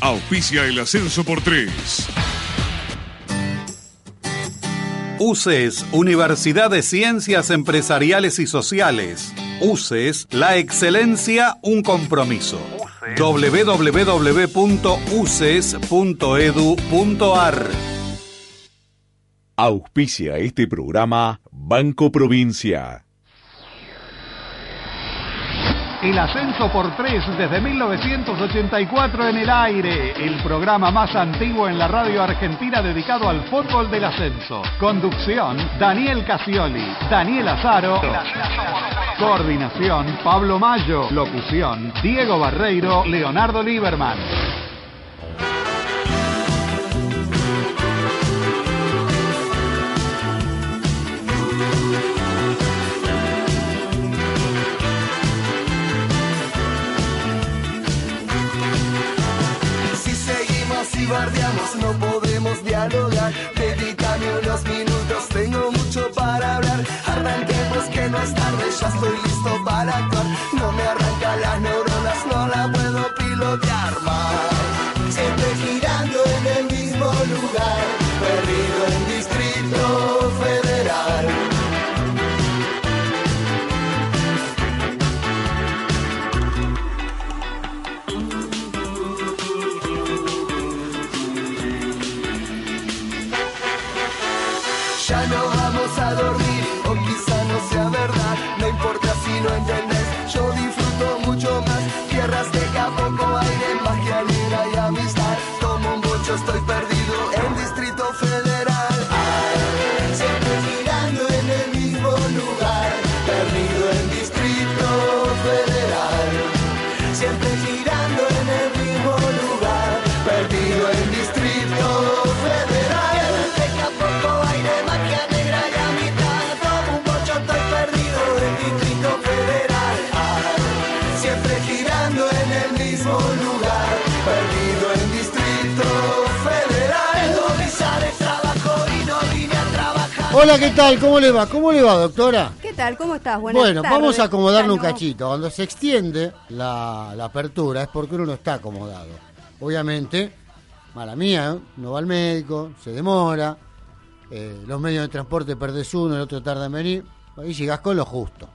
Auspicia el ascenso por tres. UCES, Universidad de Ciencias Empresariales y Sociales. UCES, la excelencia, un compromiso. www.uces.edu.ar Auspicia este programa Banco Provincia. El ascenso por tres desde 1984 en el aire, el programa más antiguo en la radio argentina dedicado al fútbol del ascenso. Conducción, Daniel Casioli, Daniel Azaro. Coordinación, Pablo Mayo. Locución, Diego Barreiro, Leonardo Lieberman. No podemos dialogar. Dedícame unos minutos, tengo mucho para hablar. Arranquemos que no es tarde, ya estoy listo para actuar. No me arrancan las neuronas, no la puedo pilotear Hola, ¿qué tal? ¿Cómo le va? ¿Cómo le va, doctora? ¿Qué tal? ¿Cómo estás? Buenas bueno, tardes. vamos a acomodarle un cachito. Cuando se extiende la, la apertura es porque uno no está acomodado. Obviamente, mala mía, ¿eh? no va al médico, se demora, eh, los medios de transporte perdés uno, el otro tarda en venir, y llegás con lo justo.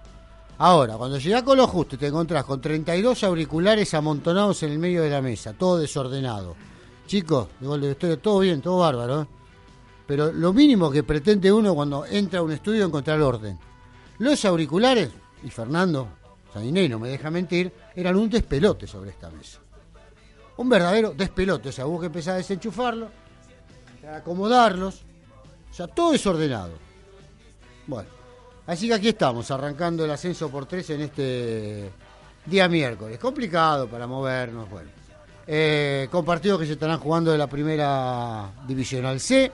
Ahora, cuando llegás con lo justo y te encontrás con 32 auriculares amontonados en el medio de la mesa, todo desordenado. Chicos, de historia, todo bien, todo bárbaro, ¿eh? Pero lo mínimo que pretende uno cuando entra a un estudio es encontrar orden. Los auriculares, y Fernando Sadiné no me deja mentir, eran un despelote sobre esta mesa. Un verdadero despelote. O sea, hubo que empezar a desenchufarlo, a acomodarlos. O sea, todo desordenado. Bueno, así que aquí estamos, arrancando el ascenso por tres en este día miércoles. Complicado para movernos, bueno. Eh, con partidos que se estarán jugando de la primera divisional C.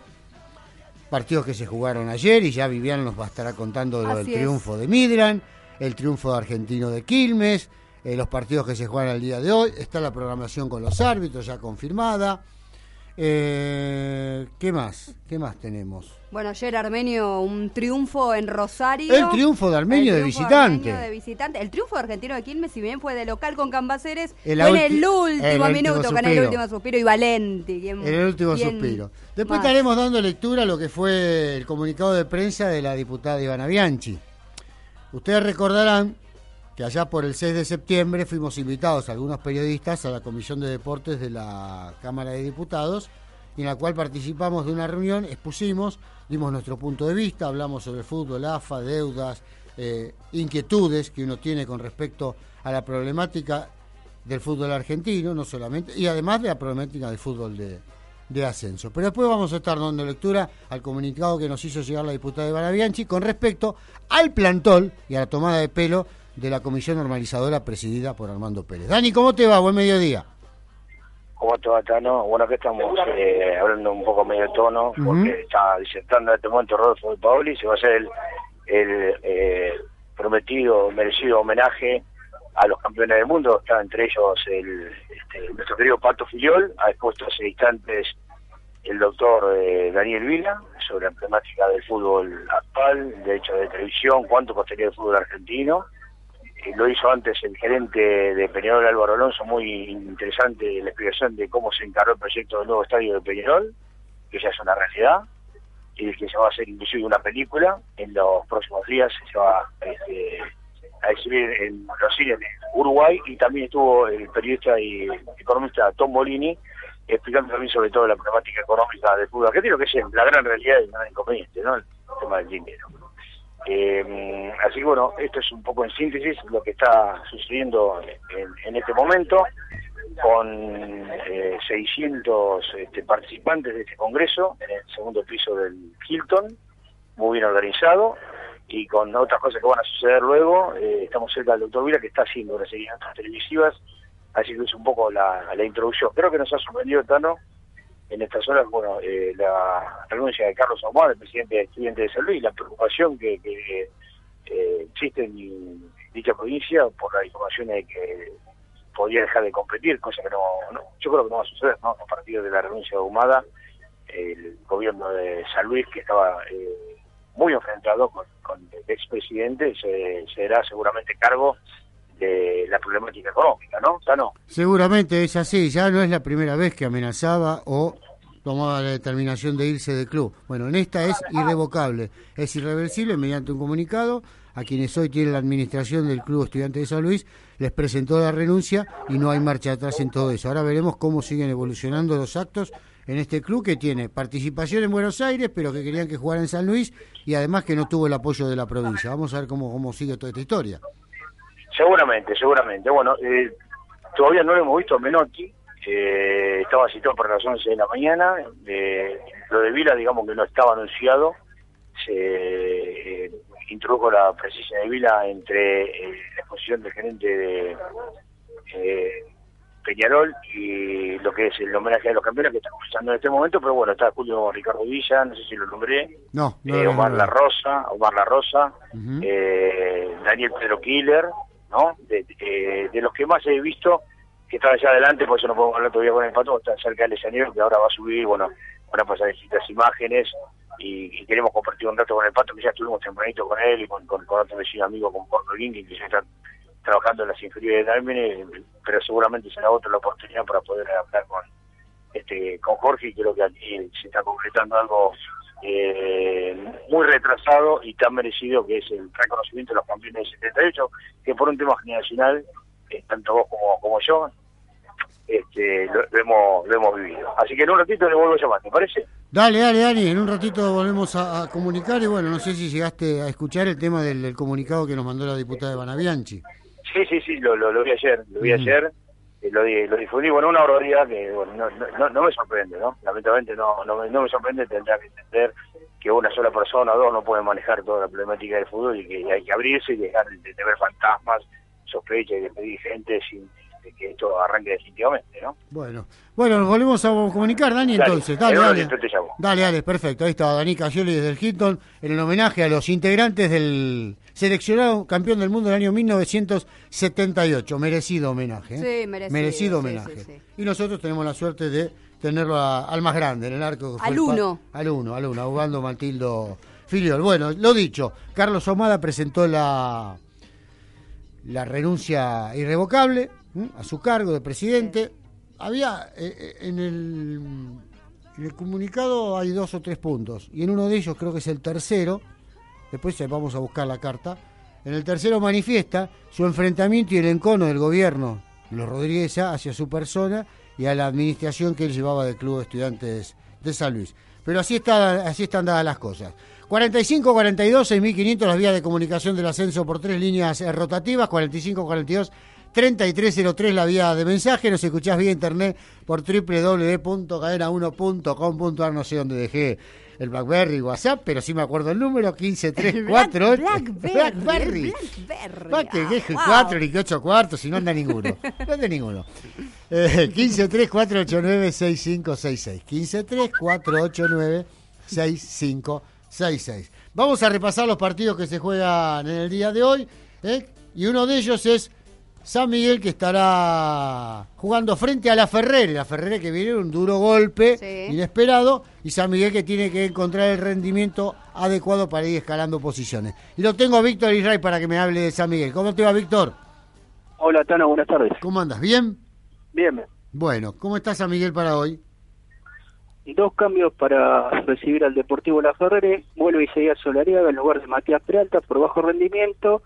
Partidos que se jugaron ayer y ya Vivian nos va a estar contando lo del es. triunfo de Midland, el triunfo de Argentino de Quilmes, eh, los partidos que se juegan el día de hoy. Está la programación con los árbitros ya confirmada. Eh, ¿Qué más? ¿Qué más tenemos? Bueno, ayer Armenio, un triunfo en Rosario. El triunfo de Armenio El de visitante. Armenio de visitante. El triunfo de Argentino de Quilmes, si bien fue de local con Cambaceres, El fue en el último el último minuto, con el último suspiro y Valenti. ¿quién- En el último suspiro. Después más? estaremos dando lectura a lo que fue el comunicado de prensa de la diputada Ivana Bianchi. Ustedes recordarán que allá por el 6 de septiembre fuimos invitados algunos periodistas a la Comisión de Deportes de la Cámara de Diputados, en la cual participamos de una reunión, expusimos, dimos nuestro punto de vista, hablamos sobre fútbol, AFA, deudas, eh, inquietudes que uno tiene con respecto a la problemática del fútbol argentino, no solamente, y además de la problemática del fútbol de, de ascenso. Pero después vamos a estar dando lectura al comunicado que nos hizo llegar la diputada Ivana Bianchi con respecto al plantón y a la tomada de pelo de la comisión normalizadora presidida por Armando Pérez. Dani, ¿cómo te va? Buen mediodía. ¿Cómo te va, Tano? Bueno, acá estamos eh, hablando un poco medio tono, porque está disertando en este momento Rodolfo de Paoli, se va a hacer el, el eh, prometido, merecido homenaje a los campeones del mundo, está entre ellos el, este, nuestro querido Pato Filiol, ha expuesto hace instantes el doctor eh, Daniel Vila sobre la temática del fútbol actual, de hecho de televisión, cuánto costaría el fútbol argentino, lo hizo antes el gerente de Peñarol Álvaro Alonso, muy interesante la explicación de cómo se encaró el proyecto del nuevo estadio de Peñarol, que ya es una realidad, y que se va a hacer inclusive una película en los próximos días, se va este, a exhibir en los cines de Uruguay, y también estuvo el periodista y economista Tom Bolini, explicando también sobre todo la problemática económica del fútbol argentino, que es la gran realidad y el gran inconveniente, ¿no? El tema del dinero. Eh, así que bueno, esto es un poco en síntesis lo que está sucediendo en, este momento con eh, 600 este, participantes de este congreso en el segundo piso del Hilton, muy bien organizado y con otras cosas que van a suceder luego. Eh, estamos cerca del doctor Vila que está haciendo las seguimientos televisivas, así que es un poco la, la introducción. Creo que nos ha sorprendido, Tano, en estas horas, bueno, eh, la renuncia de Carlos Ahumada, el presidente de Estudiantes de San Luis, la preocupación que, que eh, existe en dicha provincia por la información de que podría dejar de competir, cosa que no, no, yo creo que no va a suceder, ¿no? A partir de la renuncia de Ahumada, el gobierno de San Luis, que estaba eh, muy enfrentado con, con el expresidente, se, será seguramente cargo de la problemática económica, ¿no? Seguramente es así, ya no es la primera vez que amenazaba o tomaba la determinación de irse del club. Bueno, en esta es irrevocable, es irreversible mediante un comunicado a quienes hoy tienen la administración del Club Estudiante de San Luis, les presentó la renuncia y no hay marcha atrás en todo eso. Ahora veremos cómo siguen evolucionando los actos en este club que tiene participación en Buenos Aires, pero que querían que jugara en San Luis y además que no tuvo el apoyo de la provincia. Vamos a ver cómo, cómo sigue toda esta historia. Seguramente, seguramente. Bueno, eh, todavía no lo hemos visto Menotti, eh, estaba citado para las 11 de la mañana, eh, lo de Vila digamos que no estaba anunciado, se eh, introdujo la presencia de Vila entre eh, la exposición del gerente de eh, Peñarol y lo que es el homenaje a los campeones que está usando en este momento, pero bueno, está Julio Ricardo Villa, no sé si lo nombré, No, no, eh, no, Omar no. La Rosa, Omar La Rosa, eh, Daniel Pedro Killer, ¿no? De, de- de los que más he visto que están allá adelante, por eso no podemos hablar todavía con el pato, está cerca del escenario que ahora va a subir, bueno, van a pasar imágenes y, y queremos compartir un rato con el pato, que ya estuvimos tempranito con él y con, con, otro vecino amigo, con Porto Link, que ya están trabajando en las inferiores de Dalmine, pero seguramente será otra la oportunidad para poder hablar con este con Jorge y creo que aquí se está concretando algo eh, muy retrasado y tan merecido que es el reconocimiento de los campeones del 78 que por un tema generacional eh, tanto vos como, como yo este, lo, lo hemos, lo hemos vivido así que en un ratito le vuelvo a llamar ¿te parece? Dale, dale, Dani, en un ratito volvemos a, a comunicar y bueno, no sé si llegaste a escuchar el tema del, del comunicado que nos mandó la diputada Ivana Bianchi. Sí, sí, sí, lo, lo, lo vi ayer, lo vi ayer, lo, di- lo difundí, bueno, una barbaridad que bueno, no, no- me sorprende, ¿no? Lamentablemente no, no, me, no me sorprende, tendrá que entender que una sola persona o dos no puede manejar toda la problemática del fútbol y que hay que abrirse y dejar de, de ver fantasmas, sospechas y de pedir gente sin que esto arranque definitivamente, ¿no? Bueno, bueno, nos volvemos a comunicar, Dani, Dale, entonces. Dale, dale. te llamo. Dale, dale, perfecto. Ahí está Dani Cayoli desde el Hilton en el homenaje a los integrantes del seleccionado campeón del mundo del año 1978. Merecido homenaje. ¿eh? Sí, merecido, sí, homenaje. sí, sí. Y nosotros tenemos la suerte de tenerlo a- al más grande en el arco. Al el uno. Al uno, al uno, ahogando Matildo Filiol. Bueno, lo dicho, Carlos Omada presentó la, la renuncia irrevocable a su cargo de presidente. Había eh, eh, en el, en el comunicado hay dos o tres puntos y en uno de ellos creo que es el tercero. Después vamos a buscar la carta. En el tercero manifiesta su enfrentamiento y el encono del gobierno, los Rodríguez hacia su persona y a la administración que él llevaba del Club de Estudiantes de San Luis. Pero así, está, así están dadas las cosas. 45 42 6500 las vías de comunicación del ascenso por tres líneas eh, rotativas, 45 42 3303 la vía de mensaje, nos escuchás vía internet por www.cadena1.com.ar, no sé dónde dejé el Blackberry, WhatsApp, pero sí me acuerdo el número, 15348. Blackberry. Blackberry. el Blackberry. Va que Ah, deje wow. 4 ni que 8 cuartos, si no anda ninguno. No anda ninguno. Eh, 1534896566. 1534896566. Vamos a repasar los partidos que se juegan en el día de hoy. ¿eh? Y uno de ellos es San Miguel que estará jugando frente a la Ferrere. La Ferrere que viene un duro golpe Sí. inesperado. Y San Miguel que tiene que encontrar el rendimiento adecuado para ir escalando posiciones. Y lo tengo a Víctor Israel para que me hable de San Miguel. ¿Cómo te va, Víctor? Hola, Tano, buenas tardes. ¿Cómo andas? ¿Bien? Bien, Bueno, ¿cómo está San Miguel para hoy? dos cambios para recibir al Deportivo La Ferrere. Vuelve Isaías Solariaga en lugar de Matías Peralta por bajo rendimiento.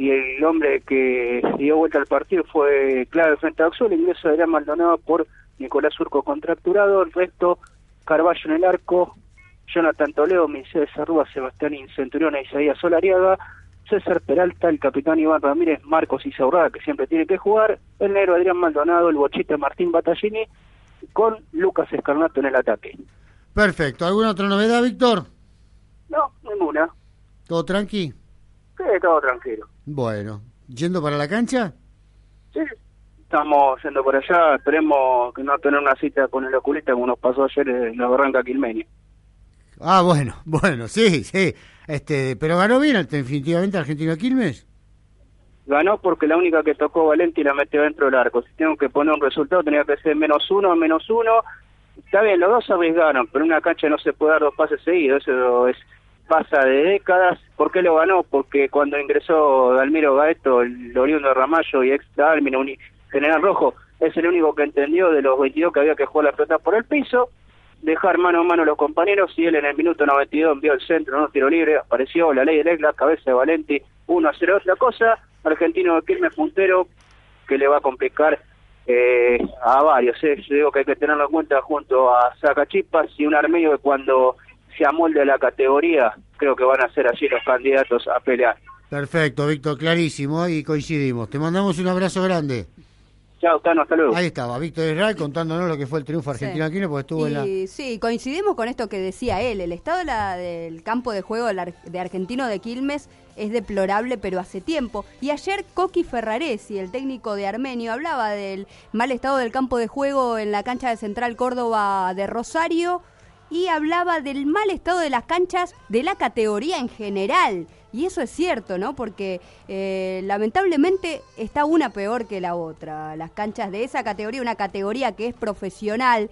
Y el hombre que dio vuelta al partido fue clave frente a Oxford. El ingreso de Adrián Maldonado por Nicolás Urco contracturado. El resto, Carballo en el arco, Jonathan Toledo, Mercedes Arrúa, Sebastián Incenturión e Isaías Solariaga. César Peralta, el capitán Iván Ramírez, Marcos Isaurraga, que siempre tiene que jugar, el negro Adrián Maldonado, el bochita Martín Battaglini, con Lucas Escarnato en el ataque. Perfecto. ¿Alguna otra novedad, Víctor? No, ninguna. ¿Todo tranqui? Sí, todo tranquilo. Bueno. ¿Yendo para la cancha? Sí, estamos yendo por allá, esperemos que no tener una cita con el oculista como nos pasó ayer en la barranca Quilmenia. Ah, bueno, bueno, sí, sí. Este, pero ganó bien definitivamente Argentino Quilmes. Ganó porque la única que tocó Valenti la metió dentro del arco. Si tengo que poner un resultado tenía que ser menos uno, menos uno. Está bien, los dos arriesgaron, pero en una cancha no se puede dar dos pases seguidos. Eso es pasa de décadas. ¿Por qué lo ganó? Porque cuando ingresó Dalmiro Gaeto, el oriundo de Ramallo y ex Dalmiro, General Rojo, es el único que entendió de los 22 que había que jugar la pelota por el piso, dejar mano a mano los compañeros y él en el minuto 92 envió el centro, no tiro libre, apareció la ley del ex, la cabeza de Valenti, 1 a 0 otra cosa, argentino de Quilmes puntero que le va a complicar eh, a varios, eh. yo digo que hay que tenerlo en cuenta junto a Sacachipas y un armenio que cuando se amolde la categoría creo que van a ser allí los candidatos a pelear. Perfecto, Víctor, clarísimo y coincidimos. Te mandamos un abrazo grande. Chao, Tano, hasta luego. Ahí estaba, Víctor Israel contándonos lo que fue el triunfo argentino Sí. aquí, porque estuvo en la... Sí, coincidimos con esto que decía él. El estado de la- del campo de juego de Argentino de Quilmes es deplorable, pero hace tiempo. Y ayer Coqui Ferraresi, el técnico de Armenio, hablaba del mal estado del campo de juego en la cancha de Central Córdoba de Rosario y hablaba del mal estado de las canchas de la categoría en general. Y eso es cierto, ¿no? Porque eh, lamentablemente está una peor que la otra. Las canchas de esa categoría, una categoría que es profesional,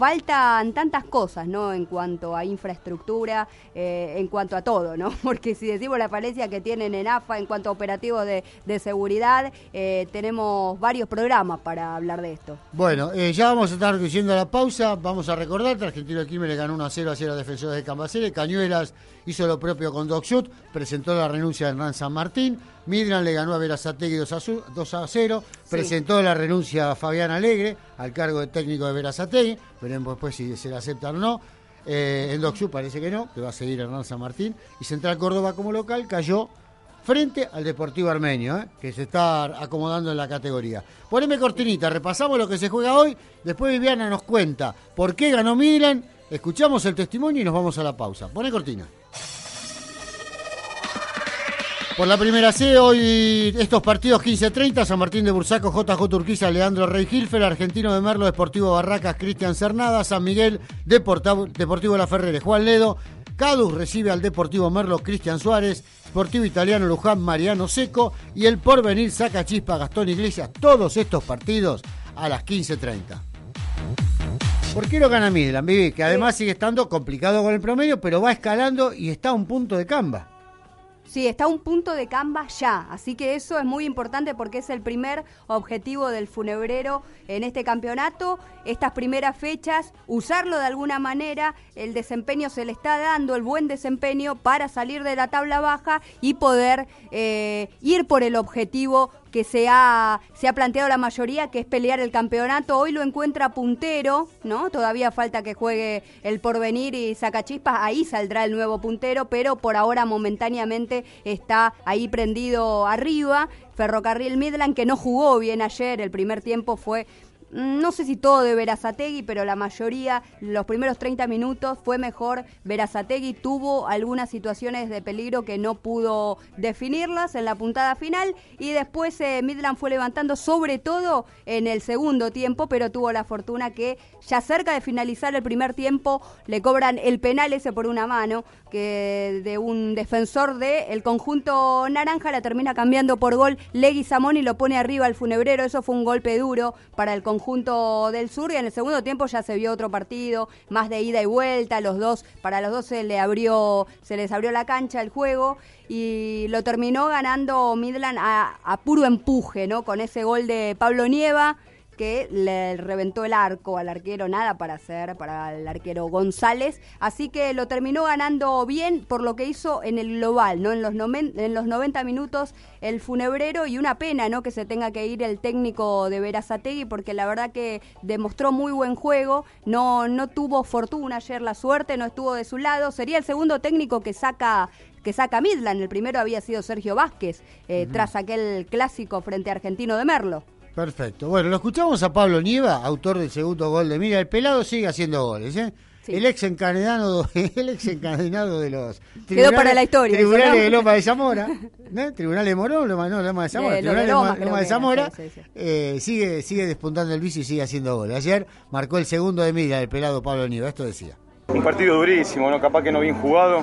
faltan tantas cosas, ¿no? En cuanto a infraestructura, eh, en cuanto a todo, ¿no? Porque si decimos la falencia que tienen en AFA en cuanto a operativos de, de seguridad, eh, tenemos varios programas para hablar de esto. Bueno, eh, ya vamos a estar yendo a la pausa. Vamos a recordar que Argentino Quilmes le ganó 1 a 0 a 0 a Defensores de Cambaceres. Cañuelas hizo lo propio con Doc Sud, presentó la renuncia de Hernán San Martín. Midran le ganó a Verazategui 2 a, su- 2 a 0. Presentó la renuncia a Fabián Alegre al cargo de técnico de Verazategui. Veremos después si se la acepta o no. Eh, en Doc Sud parece que no, que va a seguir Hernán San Martín. Y Central Córdoba como local cayó frente al Deportivo Armenio, ¿eh? que se está acomodando en la categoría. Poneme cortinita, repasamos lo que se juega hoy, después Viviana nos cuenta por qué ganó Midland, escuchamos el testimonio y nos vamos a la pausa. Pone cortina. Por la primera C, hoy estos partidos 15-30, San Martín de Bursaco, JJ Urquiza, Leandro Rey Gilfer, Argentino de Merlo, Deportivo Barracas, Cristian Cernada, San Miguel, Deportavo- Deportivo La Ferrere, Juan Ledo, Cadus recibe al Deportivo Merlo, Cristian Suárez, Sportivo Italiano Luján, Mariano Seco y el Porvenir saca chispa Gastón Iglesias, todos estos partidos a las 15.30. ¿Por qué no gana Midland, Vivi? Que además sigue estando complicado con el promedio, pero va escalando y está a un punto de camba. Sí, está un punto de camba ya, así que eso es muy importante porque es el primer objetivo del funebrero en este campeonato. Estas primeras fechas, usarlo de alguna manera, el desempeño se le está dando, el buen desempeño para salir de la tabla baja y poder eh, ir por el objetivo que se ha, se ha planteado la mayoría, que es pelear el campeonato. Hoy lo encuentra puntero, ¿no? Todavía falta que juegue el porvenir y Sacachispas, ahí saldrá el nuevo puntero, pero por ahora momentáneamente está ahí prendido arriba. Ferrocarril Midland, que no jugó bien ayer, el primer tiempo fue no sé si todo de Verazategui, pero la mayoría, los primeros 30 minutos fue mejor. Verazategui tuvo algunas situaciones de peligro que no pudo definirlas en la puntada final y después eh, Midland fue levantando sobre todo en el segundo tiempo, pero tuvo la fortuna que ya cerca de finalizar el primer tiempo le cobran el penal ese por una mano que de un defensor de el conjunto naranja la termina cambiando por gol Legui Samón y lo pone arriba al funebrero. Eso fue un golpe duro para el conjunto del sur y en el segundo tiempo ya se vio otro partido, más de ida y vuelta, los dos, para los dos se le abrió, se les abrió la cancha el juego y lo terminó ganando Midland a, a puro empuje, ¿no? Con ese gol de Pablo Nieva que le reventó el arco al arquero, nada para hacer para el arquero González, así que lo terminó ganando bien por lo que hizo en el global, ¿no? En los, en los 90 minutos el funebrero y una pena, ¿no? Que se tenga que ir el técnico de Verazategui porque la verdad que demostró muy buen juego, no, no tuvo fortuna ayer, la suerte no estuvo de su lado, sería el segundo técnico que saca que saca Midland, el primero había sido Sergio Vázquez, eh, tras aquel clásico frente a Argentino de Merlo. Perfecto. Bueno, lo escuchamos a Pablo Nieva, autor del segundo gol de Mira. El pelado sigue haciendo goles, ¿eh? El ex encadenado, el ex encadenado de los Quedó para la historia. Tribunales de Loma de Zamora, ¿eh? Tribunal de Morón, Loma, no, Loma de Zamora, de, Tribunal de Loma, Loma, Loma de Zamora, sí, sí, eh, sigue, sigue despuntando el bici y sigue haciendo goles. Ayer marcó el segundo de Mira, el pelado Pablo Nieva, esto decía. Un partido durísimo, ¿no? capaz que no bien jugado.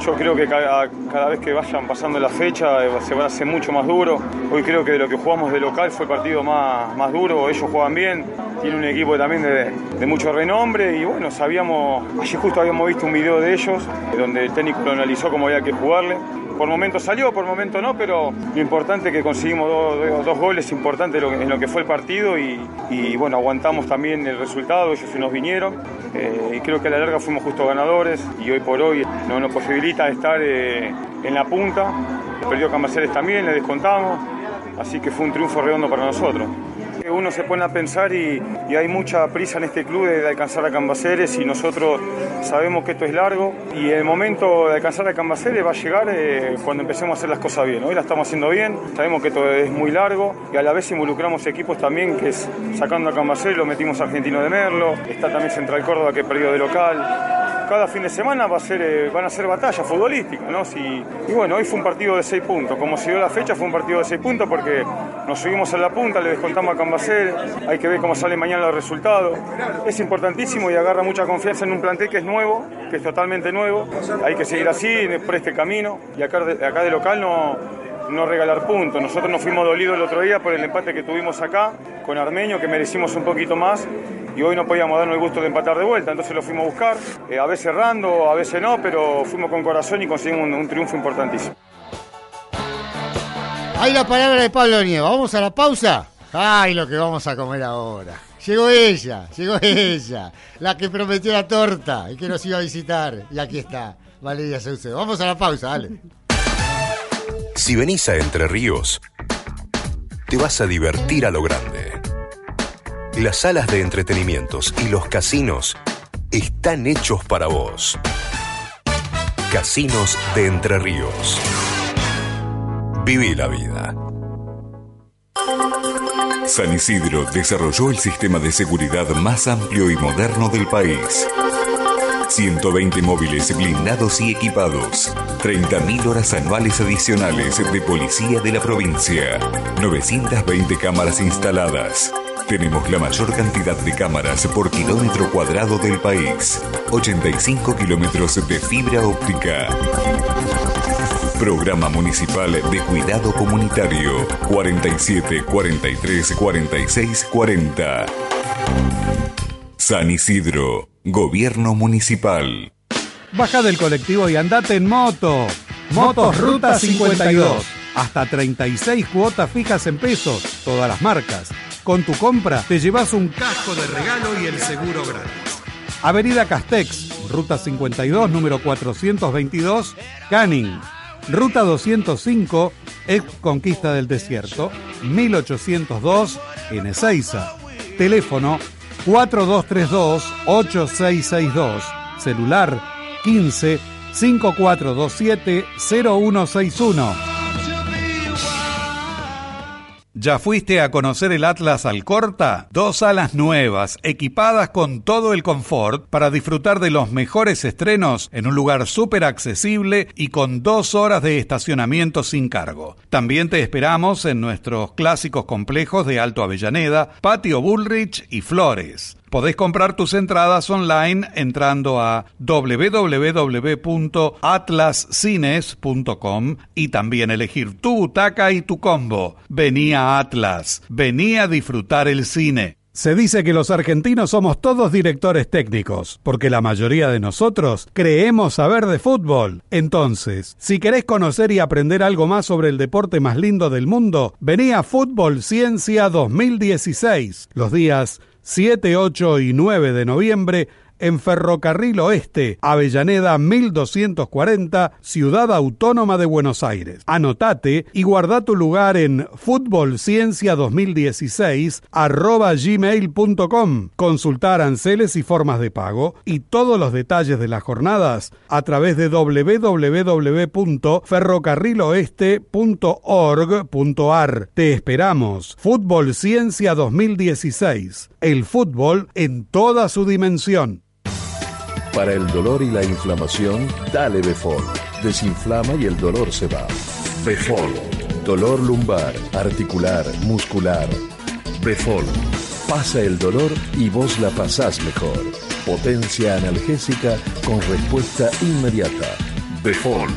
Yo creo que cada, vez que vayan pasando la fecha eh, se va a hacer mucho más duro. Hoy creo que de lo que jugamos de local fue el partido más, más duro. Ellos juegan bien, tiene un equipo también de, de, mucho renombre y bueno, sabíamos, allí justo habíamos visto un video de ellos donde el técnico lo analizó cómo había que jugarle. Por momento salió, por momento no, pero lo importante es que conseguimos dos, goles importantes en lo que fue el partido y, bueno, aguantamos también el resultado, ellos se nos vinieron eh, y creo que a la larga fuimos justo ganadores y hoy por hoy no nos posibilita estar eh, en la punta. Perdió Camaceres también, le descontamos, así que fue un triunfo redondo para nosotros. Uno se pone a pensar y, hay mucha prisa en este club de, alcanzar a Cambaceres y nosotros sabemos que esto es largo y el momento de alcanzar a Cambaceres va a llegar eh, cuando empecemos a hacer las cosas bien. Hoy la estamos haciendo bien, sabemos que esto es muy largo y a la vez involucramos equipos también que es sacando a Cambaceres lo metimos a Argentino de Merlo, está también Central Córdoba que perdió de local. Cada fin de semana va a ser, eh, van a ser batallas futbolísticas, ¿no? Y bueno, hoy fue un partido de seis puntos. Como se dio la fecha, fue un partido de seis puntos porque nos subimos a la punta, le descontamos a Cambaceres, hay que ver cómo salen mañana los resultados. Es importantísimo y agarra mucha confianza en un plantel que es nuevo, que es totalmente nuevo. Hay que seguir así, por este camino. Y acá de, local no, no regalar puntos. Nosotros nos fuimos dolidos el otro día por el empate que tuvimos acá con Armenio, que merecimos un poquito más. Y hoy no podíamos darnos el gusto de empatar de vuelta, entonces lo fuimos a buscar, eh, a veces errando, a veces no, pero fuimos con corazón y conseguimos un, un triunfo importantísimo. Ahí la palabra de Pablo Nieva. ¿Vamos a la pausa? ¡Ay, lo que vamos a comer ahora! Llegó ella, llegó ella, la que prometió la torta y que nos iba a visitar. Y aquí está, Valeria Saucedo. Vamos a la pausa, dale. Si venís a Entre Ríos, te vas a divertir a lo grande. Las salas de entretenimientos y los casinos están hechos para vos. Casinos de Entre Ríos. Viví la vida. San Isidro desarrolló el sistema de seguridad más amplio y moderno del país. 120 móviles blindados y equipados. 30.000 horas anuales adicionales de policía de la provincia. 920 cámaras instaladas. Tenemos la mayor cantidad de cámaras por kilómetro cuadrado del país. 85 kilómetros de fibra óptica. Programa Municipal de Cuidado Comunitario 47 43 46 40. San Isidro, Gobierno Municipal. Baja del colectivo y andate en moto. Motos Ruta 52. Hasta 36 cuotas fijas en pesos, todas las marcas. Con tu compra te llevas un casco de regalo y el seguro gratis. Avenida Castex, Ruta 52, número 422, Canning. Ruta 205, ex Conquista del Desierto, 1802, en Ezeiza. Teléfono 4232-8662. Celular 15 5427 0161. ¿Ya fuiste a conocer el Atlas Alcorta? Dos salas nuevas, equipadas con todo el confort para disfrutar de los mejores estrenos en un lugar súper accesible y con dos horas de estacionamiento sin cargo. También te esperamos en nuestros clásicos complejos de Alto Avellaneda, Patio Bullrich y Flores. Podés comprar tus entradas online entrando a www.atlascines.com y también elegir tu butaca y tu combo. Vení a Atlas, vení a disfrutar el cine. Se dice que los argentinos somos todos directores técnicos, porque la mayoría de nosotros creemos saber de fútbol. Entonces, si querés conocer y aprender algo más sobre el deporte más lindo del mundo, vení a Fútbol Ciencia 2016, los días 7, 8 y 9 de noviembre en Ferrocarril Oeste, Avellaneda 1240, Ciudad Autónoma de Buenos Aires. Anotate y guarda tu lugar en futbolciencia 2016 arroba gmail.com. Consultar aranceles y formas de pago y todos los detalles de las jornadas a través de www.ferrocarriloeste.org.ar. Te esperamos. Fútbol Ciencia 2016. El fútbol en toda su dimensión. Para el dolor y la inflamación, dale Befol. Desinflama y el dolor se va. Befol. Dolor lumbar, articular, muscular. Befol. Pasa el dolor y vos la pasás mejor. Potencia analgésica con respuesta inmediata. Befol.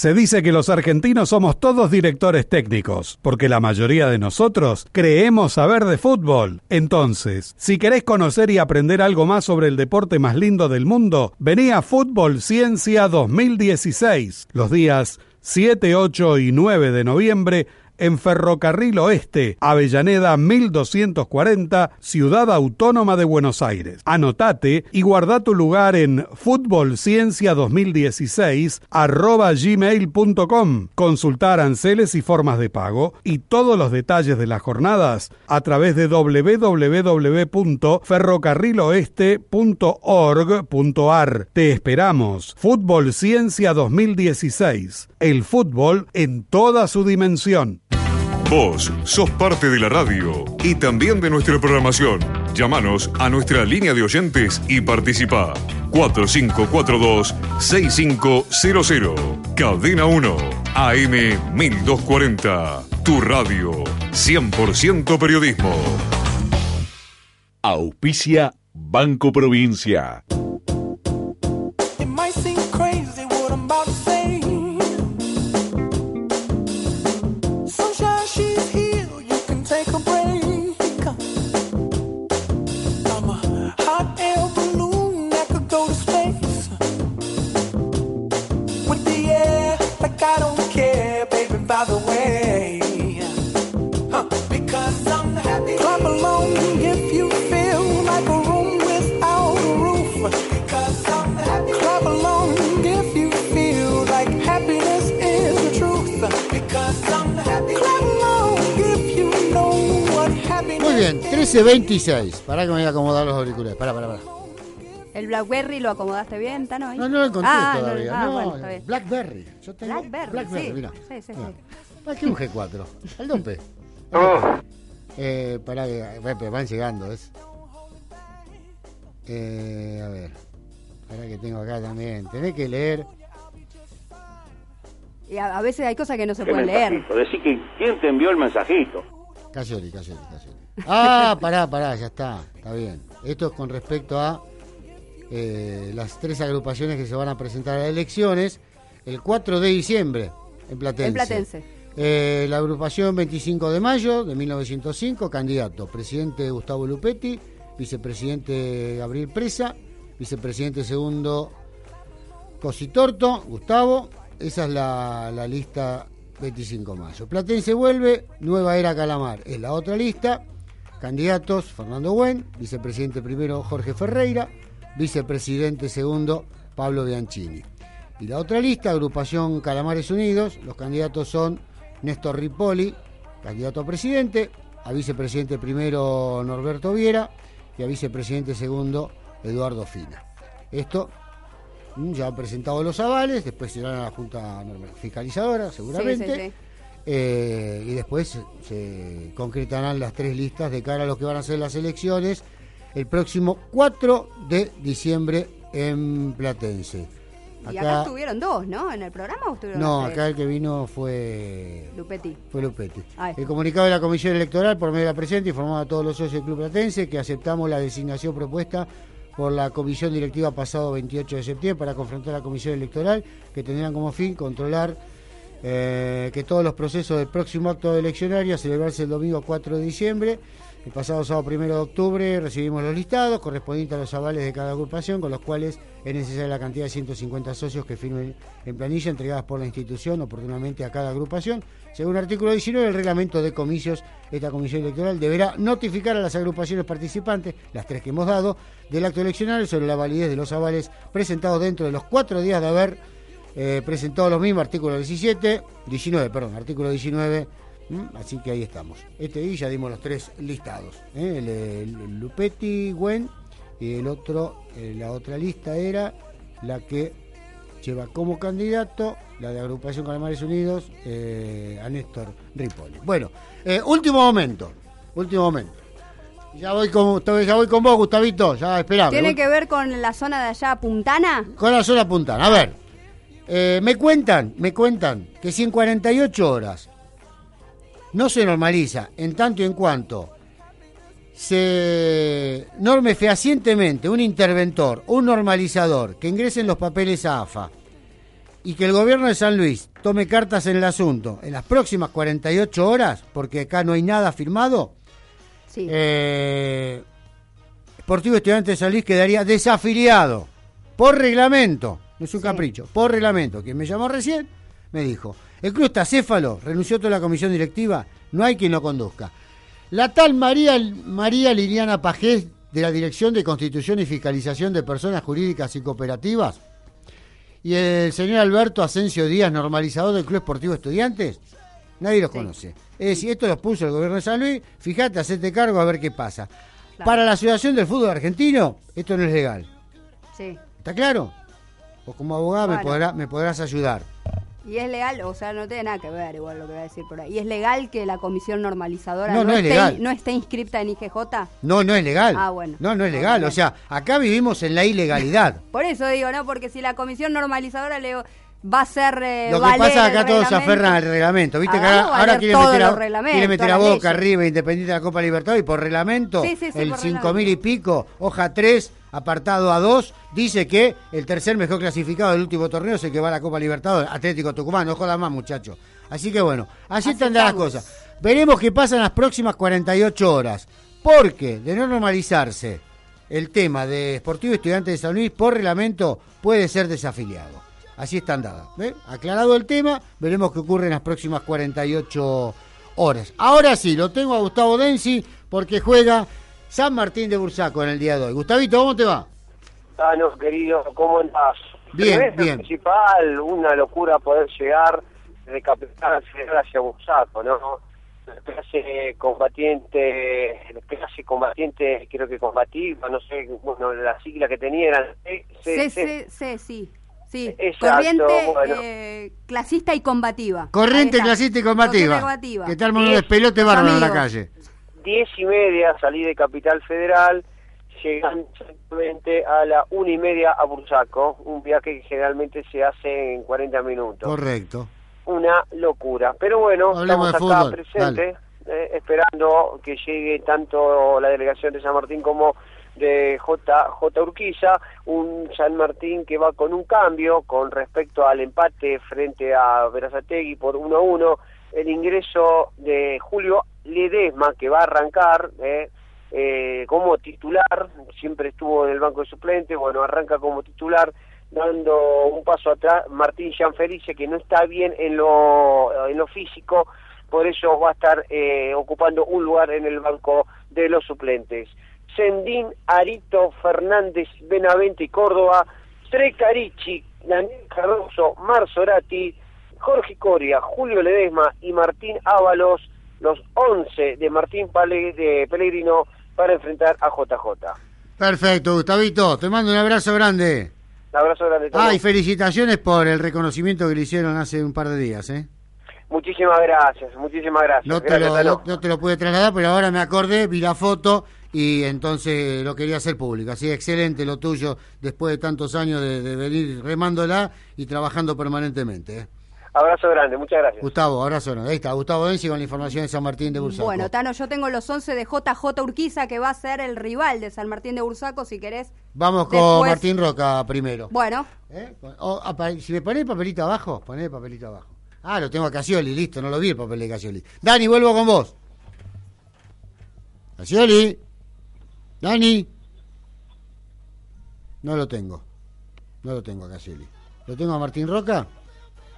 Se dice que los argentinos somos todos directores técnicos, porque la mayoría de nosotros creemos saber de fútbol. Entonces, si querés conocer y aprender algo más sobre el deporte más lindo del mundo, vení a Fútbol Ciencia 2016, los días 7, 8 y 9 de noviembre en Ferrocarril Oeste, Avellaneda 1240, Ciudad Autónoma de Buenos Aires. Anotate y guarda tu lugar en futbolciencia 2016 arroba gmail.com. Consultar aranceles y formas de pago y todos los detalles de las jornadas a través de www.ferrocarriloeste.org.ar. Te esperamos. Fútbol Ciencia 2016. El fútbol en toda su dimensión. Vos sos parte de la radio y también de nuestra programación. Llámanos a nuestra línea de oyentes y participa. 4542-6500. Cadena 1. AM 1240. Tu radio. 100% periodismo. Auspicia Banco Provincia. 13.26. Pará que me voy a acomodar los auriculares. Pará, pará, pará. ¿El Blackberry lo acomodaste bien, Tano? ahí? No, no lo encontré Ah, no, todavía. ah, no, bueno, está bien. Blackberry. Yo tengo Blackberry, Blackberry, sí. mira. Sí, sí, Mira. sí. Ah, que un G4. Al dompe. Eh, pará, que eh, pero van llegando, ¿es? Eh, a ver. Pará que tengo acá también. Tenés que leer. Y a, a veces hay cosas que no se pueden leer. Decí que quién te envió el mensajito. Cayoli, Cayoli, Cayoli. Ah, pará, pará, ya está. Está bien. Esto es con respecto a eh, las tres agrupaciones que se van a presentar a las elecciones el 4 de diciembre en Platense. En Platense. Eh, la agrupación 25 de mayo de 1905, candidato, presidente Gustavo Lupetti, vicepresidente Gabriel Presa, vicepresidente segundo Cositorto, Gustavo, esa es la, la lista 25 de mayo. Platense vuelve, Nueva Era Calamar, es la otra lista, candidatos Fernando Buen, vicepresidente primero Jorge Ferreira, vicepresidente segundo Pablo Bianchini. Y la otra lista, agrupación Calamares Unidos, los candidatos son Néstor Ripoli, candidato a presidente, a vicepresidente primero Norberto Viera y a vicepresidente segundo Eduardo Fina. Esto ya han presentado los avales, después serán a la Junta Fiscalizadora, seguramente. Sí, sí, sí. eh, y después se- concretarán las tres listas de cara a lo que van a ser las elecciones el próximo 4 de diciembre en Platense. Y acá estuvieron dos, ¿no? ¿En el programa o estuvieron no, acá el que vino fue Lupetti. fue Lupetti. Está. El comunicado de la Comisión Electoral por medio de la presente informó a todos los socios del Club Platense que aceptamos la designación propuesta por la Comisión Directiva pasado 28 de septiembre para confrontar a la Comisión Electoral que tendrán como fin controlar eh, que todos los procesos del próximo acto eleccionario a celebrarse el domingo 4 de diciembre. El pasado sábado 1 de octubre recibimos los listados correspondientes a los avales de cada agrupación, con los cuales es necesaria la cantidad de 150 socios que firmen en planilla entregadas por la institución oportunamente a cada agrupación. Según el artículo 19 del reglamento de comicios, esta comisión electoral deberá notificar a las agrupaciones participantes, las tres que hemos dado, del acto eleccionario sobre la validez de los avales presentados dentro de los cuatro días de haber eh, presentado los mismos, artículo 17, 19, perdón, artículo 19. ¿M? Así que ahí estamos. Este día ya dimos los tres listados. ¿eh? El, Lupetti, Gwen, y el otro, eh, la otra lista era la que lleva como candidato la de Agrupación Calamares Unidos eh, a Néstor Ripoll. Bueno, eh, último momento, último momento. Ya voy con, ya voy con vos, Gustavito, ya esperame. ¿Tiene que ver con la zona de allá, Puntana? Con la zona puntana. A ver, eh, me cuentan, me cuentan que si en 48 horas no se normaliza, en tanto y en cuanto se norme fehacientemente un interventor, un normalizador, que ingresen los papeles a AFA y que el gobierno de San Luis tome cartas en el asunto en las próximas 48 horas, porque acá no hay nada firmado, Sí. eh, Sportivo Estudiante de San Luis quedaría desafiliado por reglamento, no es un capricho, por reglamento. Quien me llamó recién me dijo, el club está céfalo, renunció toda la comisión directiva, no hay quien lo conduzca. La tal María, María Liliana Pajés de la Dirección de Constitución y Fiscalización de Personas Jurídicas y Cooperativas y el señor Alberto Asensio Díaz, normalizador del Club Esportivo Estudiantes, nadie los conoce. Es decir, esto los puso el gobierno de San Luis, fíjate, hacete cargo a ver qué pasa. Para la Asociación del Fútbol Argentino, esto no es legal. Sí. ¿Está claro? O como abogado me, Bueno. podrá, me podrás ayudar. Y es legal, o sea, no tiene nada que ver igual lo que voy a decir por ahí. ¿Y es legal que la comisión normalizadora No, no es esté, legal. no esté inscripta en IGJ? No, no es legal. Ah, bueno. No, no es legal. O sea, acá vivimos en la ilegalidad. Por eso digo, ¿no? Porque si la comisión normalizadora le va a ser eh, Lo que valer pasa que acá todos se aferran al reglamento. ¿Viste que hagamos ahora, ahora quieren todos meter, a, meter Boca leyes. arriba, Independiente de la Copa Libertadores, y por reglamento, Sí, sí, sí, el por 5 mil y pico, hoja 3, apartado A2, dice que el tercer mejor clasificado del último torneo es el que va a la Copa Libertadores, Atlético Tucumán, no jodas más, muchachos. Así que bueno, así están las cosas. Veremos qué pasa en las próximas 48 horas, porque de no normalizarse el tema de Sportivo Estudiante de San Luis por reglamento puede ser desafiliado. Así están dadas. ¿ve? Aclarado el tema, veremos qué ocurre en las próximas 48 horas. Ahora sí, lo tengo a Gustavo Densi porque juega San Martín de Bursaco en el día de hoy. Gustavito, ¿cómo te va? Tano, querido, ¿cómo andás? Bien, bien. principal, una locura poder llegar de Capital Federal hacia Bursaco, ¿no? La clase combatiente, la clase combatiente, creo que combativa, no sé, bueno, la sigla que tenía era C- C- Sí, sí, Exacto, corriente bueno. eh, clasista y combativa. Corriente, está. clasista y combativa. Corriente combativa. Que tal mono de pelote bárbaro en la calle. Diez y media salí de Capital Federal, llegando exactamente a la una y media a Bursaco, un viaje que generalmente se hace en 40 minutos. Correcto. Una locura. Pero bueno, Hablemos estamos acá presentes, eh, esperando que llegue tanto la delegación de San Martín como de J, J. Urquiza, un San Martín que va con un cambio con respecto al empate frente a Verazategui por 1 a 1, el ingreso de Julio Ledesma que va a arrancar eh, eh, como titular, siempre estuvo en el banco de suplentes, bueno, arranca como titular dando un paso atrás Martín Gianfelice que no está bien en lo, en lo físico, por eso va a estar eh, ocupando un lugar en el banco de los suplentes. Sendín, Arito, Fernández, Benavente y Córdoba, Trecarici, Daniel Cardoso, Marzorati, Jorge Coria, Julio Ledesma y Martín Ábalos, los 11 de Martín Pale- de Pellegrino para enfrentar a JJ. Perfecto, Gustavito. Te mando un abrazo grande. Un abrazo grande. Tono. Ah, y felicitaciones por el reconocimiento que le hicieron hace un par de días, ¿eh? Muchísimas gracias, muchísimas gracias. No te, Gracias, lo, Tano. no, no te lo pude trasladar, pero ahora me acordé, vi la foto y entonces lo quería hacer público. Así, excelente lo tuyo, después de tantos años de, de venir remándola y trabajando permanentemente. ¿eh? Abrazo grande, muchas gracias. Gustavo, abrazo. grande. Ahí está, Gustavo Densi con la información de San Martín de Bursaco. Bueno, Tano, yo tengo los 11 de JJ Urquiza, que va a ser el rival de San Martín de Bursaco, si querés. Vamos con Después- Martín Roca primero. Bueno, O, apa- si me ponés el papelito abajo, poné el papelito abajo. Ah, lo tengo a Casioli, listo, no lo vi el papel de Casioli. Dani, vuelvo con vos. Casioli. Dani. No lo tengo. No lo tengo a Casioli. ¿Lo tengo a Martín Roca?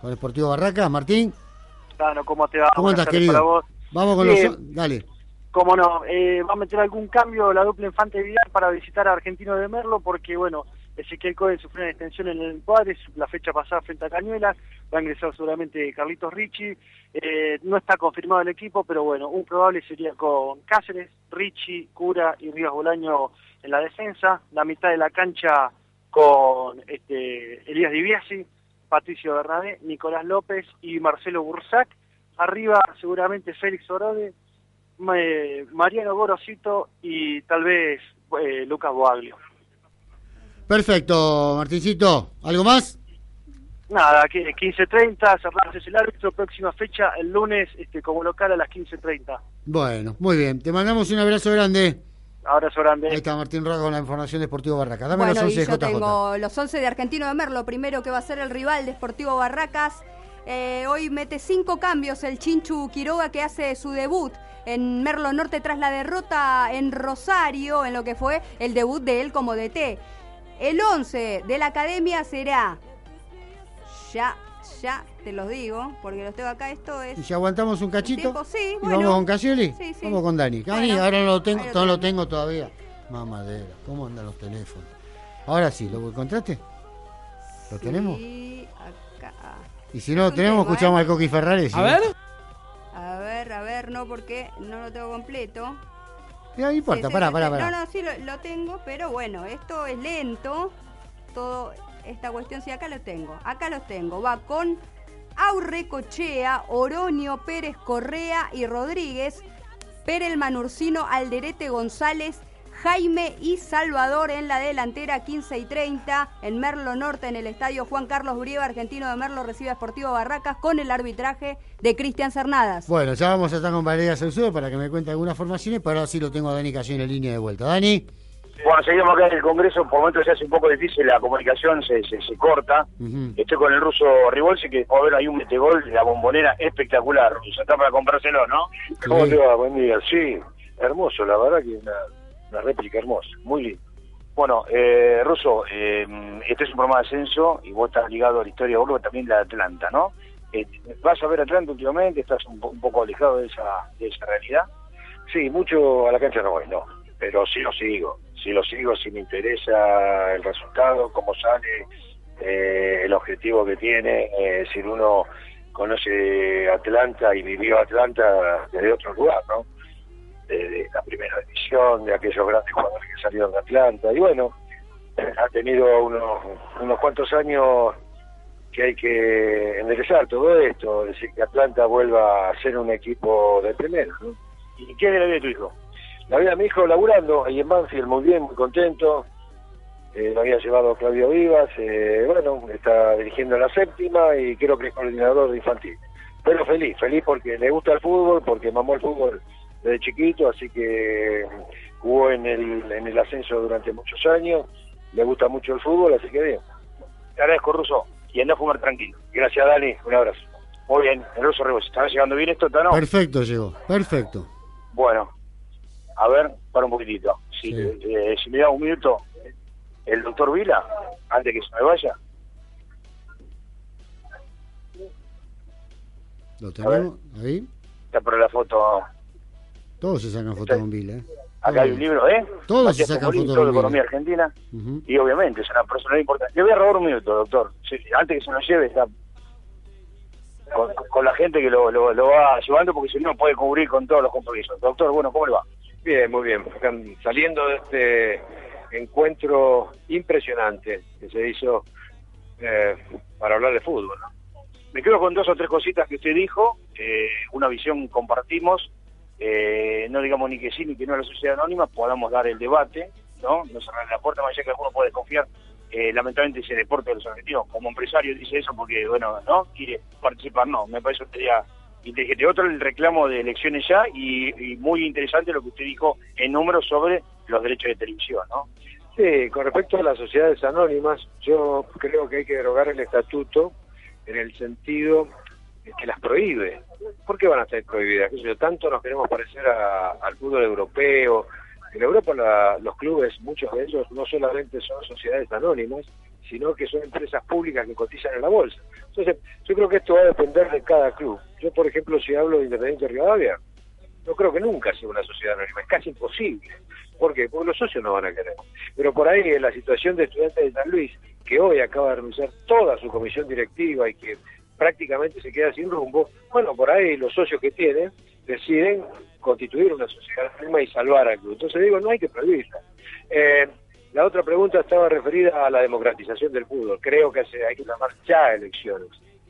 Con el Sportivo Barraca. Martín, Tano, ¿cómo te va? ¿cómo Buenas estás, querido? para vos. Vamos con los... Dale. Cómo no, eh, va a meter algún cambio la dupla Infante Vidal para visitar a Argentino de Merlo porque, bueno, Ezequiel Cohen sufrió una extensión en el cuadre la fecha pasada frente a Cañuelas, va a ingresar seguramente Carlitos Ricci, eh, no está confirmado el equipo, pero bueno, un probable sería con Cáceres, Ricci, Cura y Rivas Bolaño en la defensa, la mitad de la cancha con este, Elías Diviasi, Patricio Bernabé, Nicolás López y Marcelo Bursac, arriba seguramente Félix Orode, eh, Mariano Gorosito y tal vez eh, Lucas Boaglio. Perfecto, Martincito. ¿Algo más? Nada, que 15.30, cerramos es el árbitro, próxima fecha el lunes este, como local a las 15.30. Bueno, muy bien. Te mandamos un abrazo grande. Abrazo grande. Ahí está Martín Roca con la información de Sportivo Barraca. Dame bueno, los 11 y de yo JJ. tengo los 11 de Argentino de Merlo, primero que va a ser el rival de Sportivo Barracas. Eh, hoy mete cinco cambios el Chinchu Quiroga que hace su debut en Merlo Norte tras la derrota en Rosario, en lo que fue el debut de él como DT. El 11 de la academia será, ya, ya te los digo, porque los tengo acá, esto es... ¿Y si aguantamos un cachito? tiempo, sí, ¿Y bueno. vamos con Casioli? Sí, sí. Vamos con Dani. Dani, Bueno, ahora no lo tengo, no lo tengo. todavía. Mamadera, ¿cómo andan los teléfonos? Ahora sí, ¿lo encontraste? ¿Lo tenemos? Sí, acá. Y si no lo tenemos, tengo, escuchamos ¿eh? al Coqui Ferrares. A ver. A ver, a ver, no, porque no lo tengo completo. No importa, Sí, pará, pará, pará. No, no, sí lo, lo tengo, pero bueno, esto es lento. Todo esta cuestión, sí, acá lo tengo. Acá los tengo. Va con Aurrecochea, Oronio, Pérez Correa y Rodríguez. Perel Manurcino, Alderete González, Jaime y Salvador en la delantera 15 y 30. En Merlo Norte, en el estadio Juan Carlos Brieva, argentino de Merlo, recibe a Sportivo Barracas con el arbitraje de Cristian Cernadas. Bueno, ya vamos a estar con Valeria Saucedo para que me cuente algunas formaciones, pero ahora sí lo tengo a Dani Cayón en línea de vuelta. Dani. Bueno, seguimos acá en el Congreso, por momentos se hace un poco difícil, la comunicación se, se, se corta. Estoy con el ruso Ribolsi, que a ver, hay un metegol de la bombonera espectacular. ruso. está para comprárselo, ¿no? ¿Cómo te va? Buen día. Sí, hermoso, la verdad que una, una réplica hermosa, muy lindo. Bueno, eh, Ruso, eh, este es un programa de ascenso y vos estás ligado a la historia de también la de Atlanta, ¿no? Eh, ¿Vas a ver Atlanta últimamente? ¿Estás un, po- un poco alejado de esa, de esa realidad? Sí, mucho a la cancha no voy, no, pero sí lo sigo, sí lo sigo, sí me interesa el resultado, cómo sale, eh, el objetivo que tiene, eh, si uno conoce Atlanta y vivió Atlanta desde otro lugar, ¿no? De, la primera división, de aquellos grandes jugadores que salieron de Atlanta, y bueno, ha tenido unos, cuantos años que hay que enderezar todo esto, es decir, que Atlanta vuelva a ser un equipo de primera, ¿no? ¿Y qué es de de tu hijo? La vida mi hijo laburando ahí en Banfield, muy bien, muy contento. Eh, lo había llevado Claudio Vivas, eh, bueno, está dirigiendo la séptima y creo que es coordinador de infantil. Pero feliz, feliz porque le gusta el fútbol, porque mamó el fútbol desde chiquito, así que jugó en el, en el ascenso durante muchos años, le gusta mucho el fútbol, así que bien. Te agradezco, Ruso, y anda a fumar tranquilo. Gracias, Dani, un abrazo. Muy bien, el Ruso Rebos, ¿está llegando bien esto, Tano? Perfecto llegó, perfecto. Bueno, a ver, para un poquitito. Si, eh, si me da un minuto, el doctor Vila, antes que se me vaya. ¿Lo tenemos? Ahí. Está por la foto. Todos se sacan fotos con Vila, ¿eh? Acá hay un libro, ¿eh? Todos Matías se sacan fotos con Vila. Economía Argentina. Y obviamente es una personalidad importante. Le voy a robar un minuto, doctor. Sí, antes que se lo lleve, está con, con la gente que lo, lo, lo va llevando, porque si no puede cubrir con todos los compromisos. Doctor, bueno, ¿cómo le va? Bien, muy bien. Saliendo de este encuentro impresionante que se hizo eh, para hablar de fútbol. ¿no? Me quedo con dos o tres cositas que usted dijo eh, una visión compartimos, eh, no digamos ni que sí ni que no a la sociedad anónima, podamos dar el debate, ¿no? No cerrar la puerta, más allá que alguno puede desconfiar. Eh, lamentablemente ese deporte de los argentinos, como empresario dice eso porque, bueno, ¿no? Quiere participar, no, me parece que sería inteligente. Otro, el reclamo de elecciones ya y, y muy interesante lo que usted dijo en números sobre los derechos de televisión, ¿no? Sí, con respecto a las sociedades anónimas, yo creo que hay que derogar el estatuto en el sentido de que las prohíbe. ¿Por qué van a ser prohibidas? ¿Qué sé yo, tanto nos queremos parecer a- al fútbol europeo. En Europa la- los clubes, muchos de ellos, no solamente son sociedades anónimas, sino que son empresas públicas que cotizan en la bolsa. Entonces, yo creo que esto va a depender de cada club. Yo, por ejemplo, si hablo de Independiente Rivadavia, no creo que nunca sea una sociedad anónima, es casi imposible. ¿Por qué? Porque los socios no van a querer. Pero por ahí en la situación de estudiantes de San Luis, que hoy acaba de renunciar toda su comisión directiva y que prácticamente se queda sin rumbo, bueno, por ahí los socios que tienen deciden constituir una sociedad anónima y salvar al club. Entonces digo, no hay que prohibirla. Eh, la otra pregunta estaba referida a la democratización del fútbol. Creo que hay que tomar ya elecciones,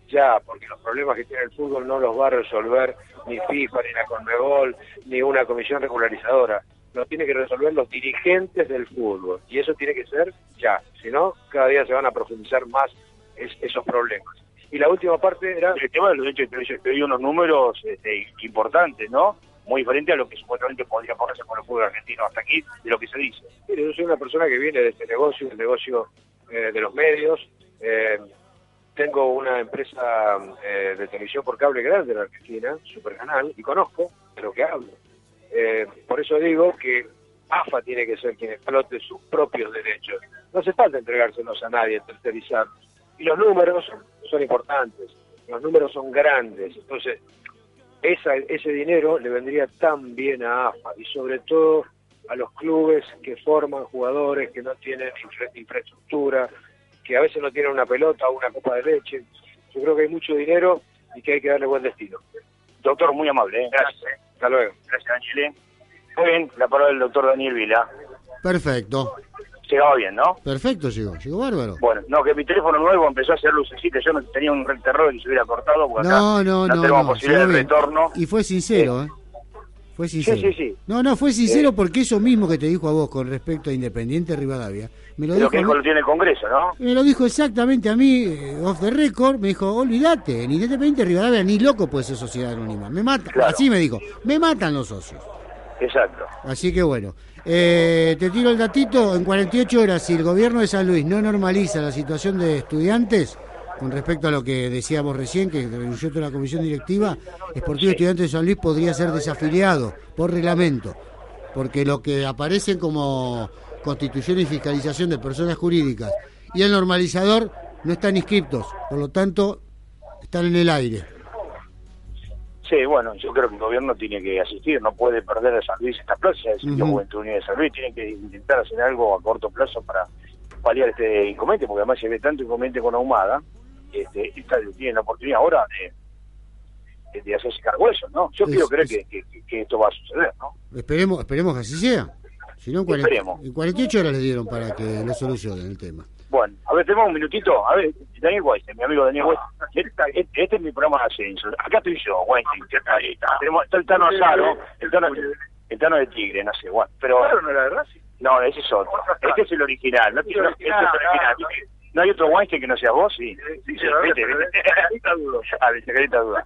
ya, porque los problemas que tiene el fútbol no los va a resolver ni FIFA, ni la Conmebol, ni una comisión regularizadora. Lo tiene que resolver los dirigentes del fútbol. Y eso tiene que ser ya. Si no, cada día se van a profundizar más es- esos problemas. Y la última parte era... El tema de los derechos de televisión, te unos números este, importantes, ¿no? Muy diferente a lo que supuestamente podría ponerse con el fútbol argentino hasta aquí, de lo que se dice. Mire, yo soy una persona que viene de este negocio, el negocio eh, de los medios. Eh, tengo una empresa eh, de televisión por cable grande en Argentina, Supercanal, y conozco de lo que hablo. Eh, por eso digo que AFA tiene que ser quien explote sus propios derechos. No hace falta entregárselos a nadie, tercerizarlos. Y los números son importantes, los números son grandes. Entonces, esa, ese dinero le vendría tan bien a AFA y sobre todo a los clubes que forman jugadores que no tienen infra- infraestructura, que a veces no tienen una pelota o una copa de leche. Yo creo que hay mucho dinero y que hay que darle buen destino. Doctor, muy amable, ¿eh? gracias. ¿eh? Hasta luego. Gracias, Daniel. Muy bien, la palabra del doctor Daniel Vila. Perfecto. Llegaba bien, ¿no? Perfecto llegó, llegó bárbaro. Bueno, no, que mi teléfono nuevo empezó a hacer lucecitas. Yo no tenía un terror que se hubiera cortado porque acá No, no, no. tenemos no, posibilidad de retorno. Y fue sincero, ¿eh? Fue sincero. sí, sí. No, no, fue sincero porque eso mismo que te dijo a vos con respecto a Independiente Rivadavia, me lo dijo, que lo tiene el Congreso, ¿no? me lo dijo exactamente a mí, eh, off the record, me dijo, olvídate, en Independiente Rivadavia ni loco puede ser sociedad anónima, me mata, así me dijo, me matan los socios. Exacto. Así que bueno, eh, te tiro el datito, en 48 horas, si el gobierno de San Luis no normaliza la situación de estudiantes, con respecto a lo que decíamos recién, que renunció toda la comisión directiva, Esportivo Estudiantes de San Luis podría ser desafiliado por reglamento, porque lo que aparecen como constitución y fiscalización de personas jurídicas y el normalizador no están inscriptos, por lo tanto, están en el aire. Sí, bueno, yo creo que el gobierno tiene que asistir, no puede perder de San Luis esta plaza, es el Ujú. Juventud Unida de San Luis, tiene que intentar hacer algo a corto plazo para paliar este inconveniente, porque además se ve tanto inconveniente con Ahumada, este, esta, tiene la oportunidad ahora de, de, hacerse cargo de eso, ¿no? Yo Es- quiero creer es- que, que- que esto va a suceder, ¿no? Esperemos, esperemos que así sea. Si no, en, 40 Esperemos. en 48 horas le dieron para que lo solucionen el tema. Bueno, a ver, tenemos un minutito. A ver, Daniel Weinstein, mi amigo Daniel Weinstein. Este, este es mi programa de ascenso. Acá estoy yo, está ahí. Tenemos, está el Tano Azaro, el Tano, el Tano de Tigre, no sé, bueno. Pero, no era de Racing? No, ese es otro. Este es el original. No, Este es el original. ¿No hay otro Weinstein que no seas vos? Sí. Sí, sí. Ah, de Chacarita duda.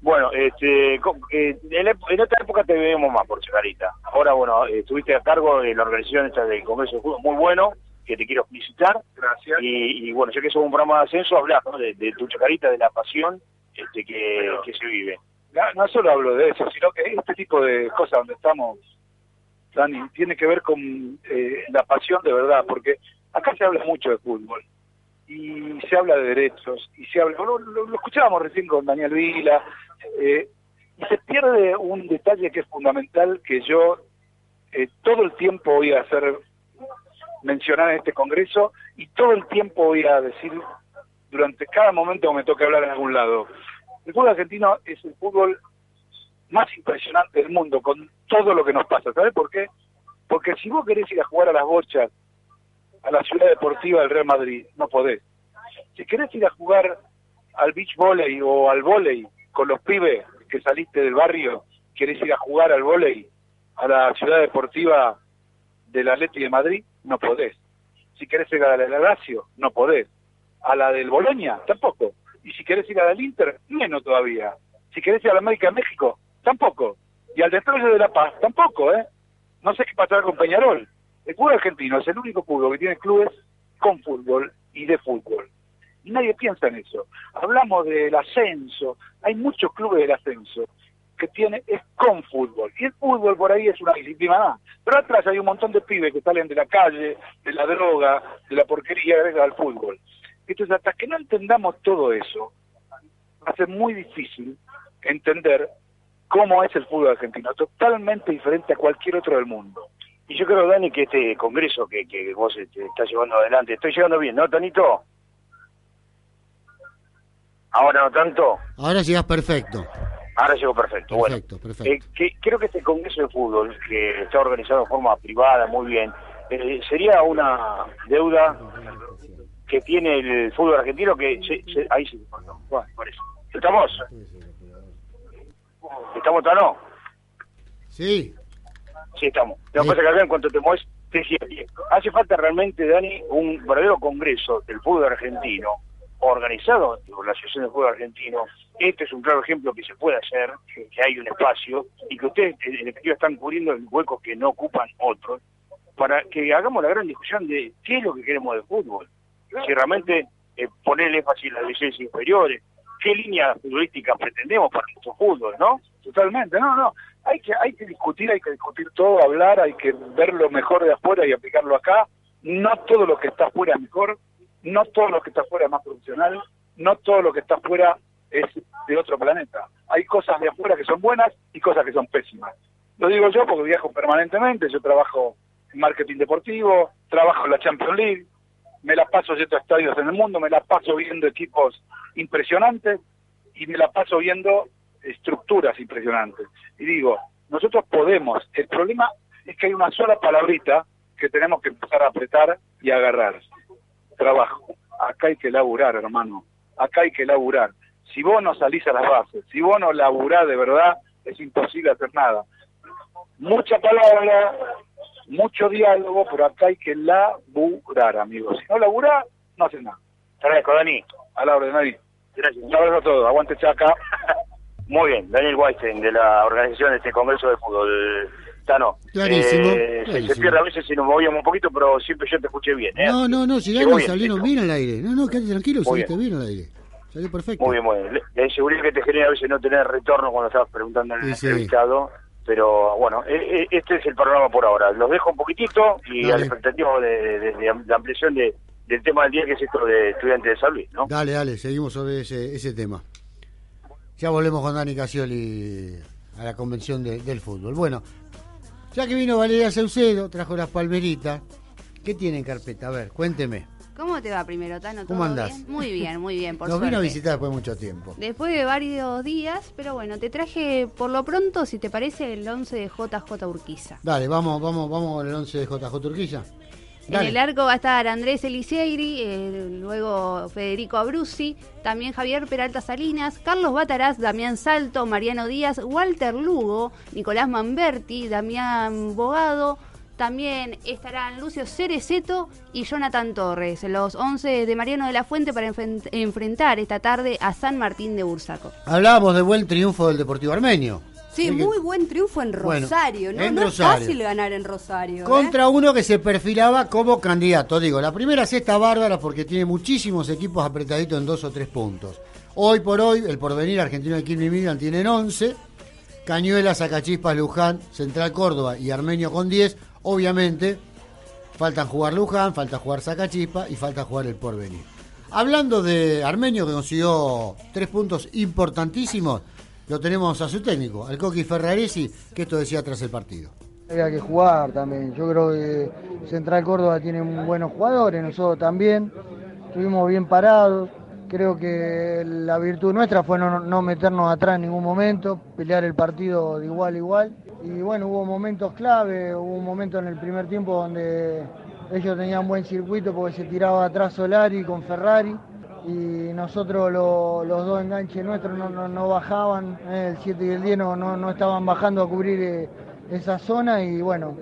Bueno, este, eh, en, en otra época te vemos más por Chacarita. Ahora, bueno, eh, estuviste a cargo de la organización esta del Congreso de Fútbol, muy bueno, que te quiero felicitar. Gracias. Y, y bueno, ya que somos un programa de ascenso, hablar ¿no? de, de tu Chacarita, de la pasión este, que, que se vive. No, no solo hablo de eso, sino que este tipo de cosas donde estamos, Dani, tiene que ver con eh, la pasión de verdad, porque acá se habla mucho de fútbol y se habla de derechos y se habla, lo, lo- lo escuchábamos recién con Daniel Vila, eh, y se pierde un detalle que es fundamental que yo eh, todo el tiempo voy a hacer mencionar en este congreso y todo el tiempo voy a decir durante cada momento que me toque hablar en algún lado. El fútbol argentino es el fútbol más impresionante del mundo con todo lo que nos pasa. ¿Sabes por qué? Porque si vos querés ir a jugar a las bochas, a la ciudad deportiva del Real Madrid, no podés. Si querés ir a jugar al beach volley o al volley, con los pibes que saliste del barrio, querés ir a jugar al vóley a la ciudad deportiva del Atlético de Madrid, no podés. Si querés ir a la del Lazio, no podés. A la del Boloña, tampoco. Y si querés ir a la del Inter, menos todavía. Si querés ir a la América de México, tampoco. Y al Destroyer de La Paz, tampoco, ¿eh? No sé qué pasará con Peñarol. El fútbol argentino es el único fútbol que tiene clubes con fútbol y de fútbol. Y nadie piensa en eso. Hablamos del ascenso. Hay muchos clubes del ascenso que tiene es con fútbol. Y el fútbol por ahí es una disciplina más. Pero atrás hay un montón de pibes que salen de la calle, de la droga, de la porquería gracias al fútbol. Entonces, hasta que no entendamos todo eso, va a ser muy difícil entender cómo es el fútbol argentino, totalmente diferente a cualquier otro del mundo. Y yo creo, Dani, que este congreso que, que vos este, estás llevando adelante, estoy llegando bien, ¿no, Tonito? Ahora no tanto. Ahora llegas perfecto. Ahora llegó perfecto. Perfecto, bueno, perfecto. eh, que, creo que este congreso de fútbol, que está organizado de forma privada, muy bien, eh, sería una deuda que tiene el fútbol argentino que se- se- ahí sí bueno, por eso. estamos estamos no Sí. sí estamos lo que pasa que acá en cuanto te mueves te sigue. hace falta realmente Dani un verdadero congreso del fútbol argentino organizado por la Asociación de Fútbol Argentino este es un claro ejemplo que se puede hacer que hay un espacio y que ustedes en definitiva están cubriendo el hueco que no ocupan otros para que hagamos la gran discusión de qué es lo que queremos del fútbol si realmente eh, poner énfasis en las divisiones inferiores, qué línea futbolística pretendemos para nuestro fútbol, ¿no? Totalmente, no, no. Hay que, hay que discutir, hay que discutir todo, hablar, hay que ver lo mejor de afuera y aplicarlo acá. No todo lo que está afuera es mejor, no todo lo que está afuera es más profesional, no todo lo que está afuera es de otro planeta. Hay cosas de afuera que son buenas y cosas que son pésimas. Lo digo yo porque viajo permanentemente, yo trabajo en marketing deportivo, trabajo en la Champions League, me la paso yendo a estadios en el mundo, me la paso viendo equipos impresionantes y me la paso viendo estructuras impresionantes. Y digo, nosotros podemos, el problema es que hay una sola palabrita que tenemos que empezar a apretar y agarrar. Trabajo. Acá hay que laburar, hermano. Acá hay que laburar. Si vos no salís a las bases, si vos no laburás de verdad, es imposible hacer nada. Mucha palabra, mucho diálogo, pero acá hay que laburar, amigos. Si no laburás, no haces nada. Te agradezco, Dani. A la orden, Dani. Gracias. Un abrazo a todos. Aguante Chaca. Muy bien, Daniel Weinstein, de la organización de este Congreso de Fútbol. Tano. Clarísimo, eh, se- pierde a veces si nos movíamos un poquito, pero siempre yo te escuché bien, ¿eh? No, no, no, llegaron, bien, salieron bien al aire. No, no, quédate tranquilo, Muy saliste bien. al aire. Salió perfecto. Muy bien, muy bien. La inseguridad que te genera a veces no tener retorno cuando estabas preguntando al Sí, sí. entrevistado. Pero bueno, eh, eh, este es el programa por ahora. Los dejo un poquitito y Dale. a la expectativa de, de- de- de la ampliación de, del tema del día, que es esto de estudiantes de San Luis, ¿no? Dale, dale, seguimos sobre ese, ese tema. Ya volvemos con Dani Casioli a la convención de- del fútbol. Bueno, ya que vino Valeria Saucedo, trajo las palmeritas. ¿Qué tiene en carpeta? A ver, cuénteme. ¿Cómo te va primero, Tano? ¿Todo ¿Cómo andás? bien? Muy bien, muy bien, por Nos vino a visitar después de mucho tiempo. Después de varios días, pero bueno, te traje por lo pronto, si te parece, el 11 de JJ Urquiza. Dale, vamos, vamos, vamos con el 11 de JJ En el arco va a estar Andrés Elisieri, eh, luego Federico Abruzzi, también Javier Peralta Salinas, Carlos Bataraz, Damián Salto, Mariano Díaz, Walter Lugo, Nicolás Manberti, Damián Bogado, también estarán Lucio Cereceto y Jonathan Torres, los 11 de Mariano de la Fuente para enfrentar esta tarde a San Martín de Bursaco. Hablábamos de buen triunfo del Deportivo Armenio. Sí, Así que- muy buen triunfo en Bueno, Rosario, ¿no? en no Rosario. es fácil ganar en Rosario. ¿eh? Contra uno que se perfilaba como candidato. Digo, la primera cesta bárbara porque tiene muchísimos equipos apretaditos en dos o tres puntos. Hoy por hoy, el porvenir argentino de Quilmes Milan tienen 11. Cañuela, Sacachispas, Luján, Central Córdoba y Armenio con 10. Obviamente, faltan jugar Luján, falta jugar Sacachispa y falta jugar el porvenir. Hablando de Armenio que consiguió tres puntos importantísimos, lo tenemos a su técnico, al Coqui Ferraresi, que esto decía tras el partido. Había que jugar también. Yo creo que Central Córdoba tiene buenos jugadores, nosotros también. Estuvimos bien parados. Creo que la virtud nuestra fue no, no meternos atrás en ningún momento, pelear el partido de igual a igual. Y bueno, hubo momentos clave, hubo un momento en el primer tiempo donde ellos tenían buen circuito porque se tiraba atrás Solari con Ferrari. Y nosotros lo- los dos enganches nuestros no, no- no bajaban, eh, el 7 y el 10 no, no- no estaban bajando a cubrir eh, esa zona y bueno,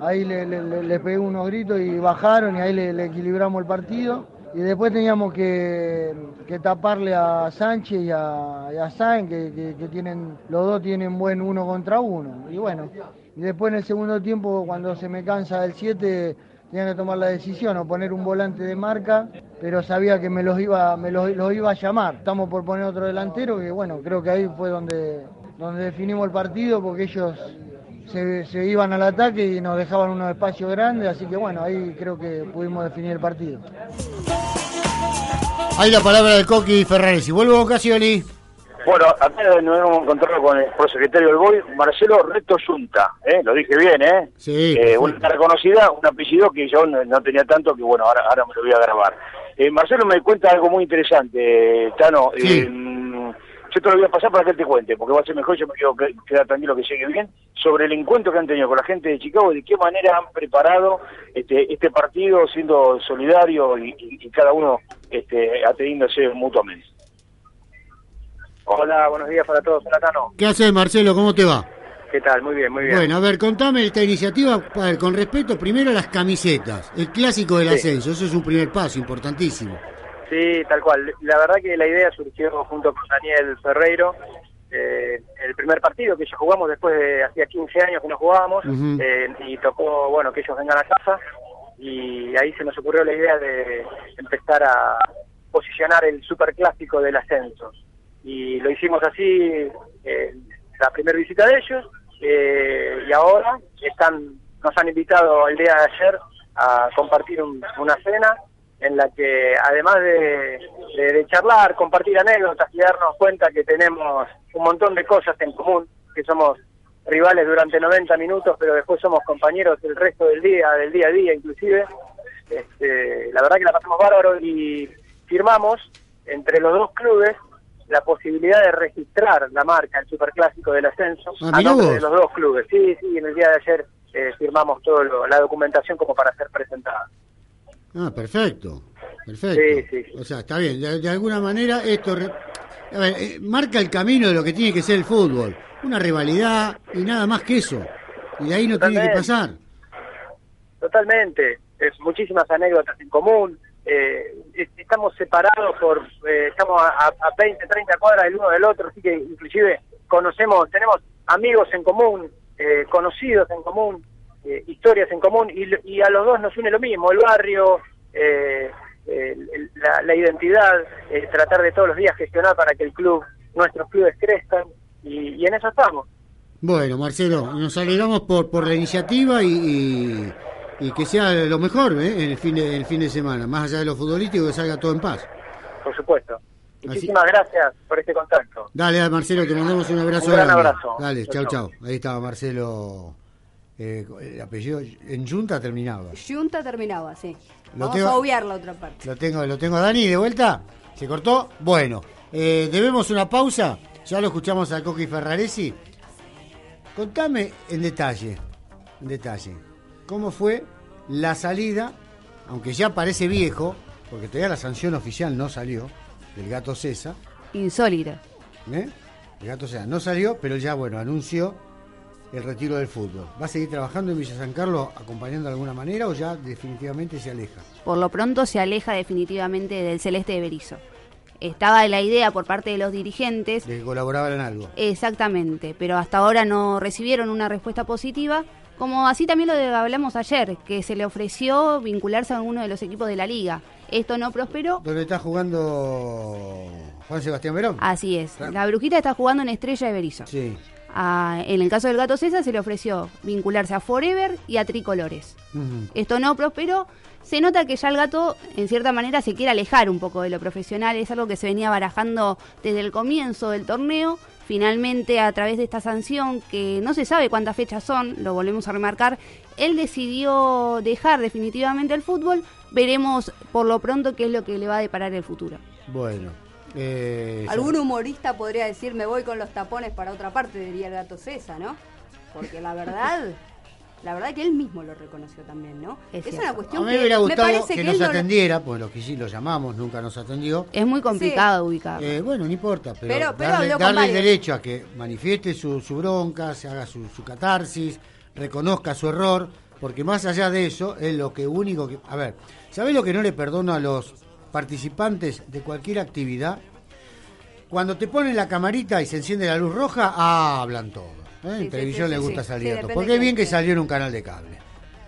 ahí le, le- pegué unos gritos y bajaron y ahí le, equilibramos el partido. Y después teníamos que, que taparle a Sánchez y a, y a Sáenz, que, que- que tienen, los dos tienen buen uno contra uno. Y bueno, y después en el segundo tiempo, cuando se me cansa el 7, tenía que tomar la decisión o poner un volante de marca, pero sabía que me los iba, me los, iba a llamar. Estamos por poner otro delantero, que bueno, creo que ahí fue donde, donde definimos el partido, porque ellos se, iban al ataque y nos dejaban unos espacios grandes, así que bueno, ahí creo que pudimos definir el partido. Ahí la palabra de Coqui Ferraresi. Vuelvo a Casioli. Bueno, acá nos hemos encontrado con el prosecretario del BOI, Marcelo Reto Yunta, ¿eh? lo dije bien, ¿eh? Sí. Eh, una reconocida, un apellido que yo no, no tenía tanto, que bueno, ahora, ahora me lo voy a grabar. Eh, Marcelo me cuenta algo muy interesante, Tano. Eh, yo te lo voy a pasar para que él te cuente, porque va a ser mejor, yo me quiero que- quedar tranquilo que llegue bien, sobre el encuentro que han tenido con la gente de Chicago, de qué manera han preparado este, este partido siendo solidario y, y- y cada uno este, atendiéndose mutuamente. Hola, buenos días para todos. Hola, Tano. ¿Qué haces, Marcelo? ¿Cómo te va? ¿Qué tal? Muy bien, muy bien. Bueno, a ver, contame esta iniciativa ver, con respecto primero a las camisetas, el clásico del Sí. ascenso, eso es un primer paso importantísimo. Sí, tal cual. La verdad que la idea surgió junto con Daniel Ferreiro. eh, el primer partido que ellos jugamos después de hacía 15 años que no jugábamos eh, y tocó, bueno, que ellos vengan a casa y ahí se nos ocurrió la idea de empezar a posicionar el superclásico del ascenso. Y lo hicimos así eh, la primera visita de ellos eh, y ahora están nos han invitado el día de ayer a compartir un- una cena en la que además de, de- charlar, compartir anécdotas y darnos cuenta que tenemos un montón de cosas en común, que somos rivales durante 90 minutos, pero después somos compañeros el resto del día, del día a día inclusive. Este, la verdad que la pasamos bárbaro y firmamos entre los dos clubes la posibilidad de registrar la marca, el superclásico del ascenso, Ah, a nombre vos. de los dos clubes. Sí, sí, en el día de ayer eh, firmamos toda la documentación como para ser presentada. Ah, perfecto, perfecto. Sí, sí. O sea, está bien, de, de alguna manera esto re- a ver, eh, marca el camino de lo que tiene que ser el fútbol, una rivalidad y nada más que eso. Y de ahí no tiene que pasar. Totalmente, es muchísimas anécdotas en común. Eh, es- estamos separados por, eh, estamos a, a 20, 30 cuadras el uno del otro, así que inclusive conocemos, tenemos amigos en común, eh, conocidos en común, eh, historias en común, y, y a los dos nos une lo mismo, el barrio, eh, la, identidad, tratar de todos los días gestionar para que el club, nuestros clubes crezcan, y, en eso estamos. Bueno, Marcelo, nos alegramos por, por la iniciativa y, y que sea lo mejor ¿eh? en el fin de, el fin de semana, más allá de lo futbolístico, que salga todo en paz. Por supuesto. Muchísimas gracias por este contacto. Dale, Marcelo, te mandamos un abrazo. Un gran grande. abrazo. Dale, Chau, chau, chau. Ahí estaba Marcelo, eh, el apellido en Junta terminaba. Junta terminaba, sí. Lo Vamos tengo- a obviar la otra parte. Lo tengo, lo tengo a Dani de vuelta. ¿Se cortó? Bueno, eh, debemos una pausa. Ya lo escuchamos a Coqui Ferraresi. Contame en detalle, en detalle, cómo fue la salida, aunque ya parece viejo, porque todavía la sanción oficial no salió, del gato César. Insólito. ¿eh? El gato César no salió, pero ya, bueno, anunció el retiro del fútbol. ¿Va a seguir trabajando en Villa San Carlos acompañando de alguna manera o ya definitivamente se aleja? Por lo pronto se aleja definitivamente del celeste de Berizo. Estaba la idea por parte de los dirigentes, De que colaboraban en algo. exactamente, pero hasta ahora no recibieron una respuesta positiva, como así también lo hablamos ayer, que se le ofreció vincularse a alguno de los equipos de la liga. Esto no prosperó, Donde está jugando Juan Sebastián Verón. así es. La brujita está jugando en Estrella de Berizo. Sí. Ah, en el caso del gato César se le ofreció vincularse a Forever y a Tricolores. Esto no prosperó. Se nota que ya el gato, en cierta manera, se quiere alejar un poco de lo profesional. Es algo que se venía barajando desde el comienzo del torneo. Finalmente, a través de esta sanción, que no se sabe cuántas fechas son, lo volvemos a remarcar, él decidió dejar definitivamente el fútbol. Veremos por lo pronto qué es lo que le va a deparar el futuro. Bueno. eh, Algún humorista podría decir me voy con los tapones para otra parte, diría el gato César, ¿no? Porque la verdad, La verdad que él mismo lo reconoció también, ¿no? Es una A cuestión mí que me hubiera gustado parece que, que, nos él no lo- atendiera, pues lo que sí lo llamamos, nunca nos atendió. Es muy complicado ubicar. Eh, bueno, no importa, pero, Pero- pero darle, el derecho a que manifieste su, su bronca, se haga su, su catarsis, reconozca su error, porque más allá de eso, es lo que único que... A ver, ¿sabés lo que no le perdono a los participantes de cualquier actividad? Cuando te ponen la camarita y se enciende la luz roja, hablan todo. ¿Eh? En Sí, sí, televisión sí, sí, gusta sí. salir Sí, a todo. depende Porque es bien que salió en un canal de cable.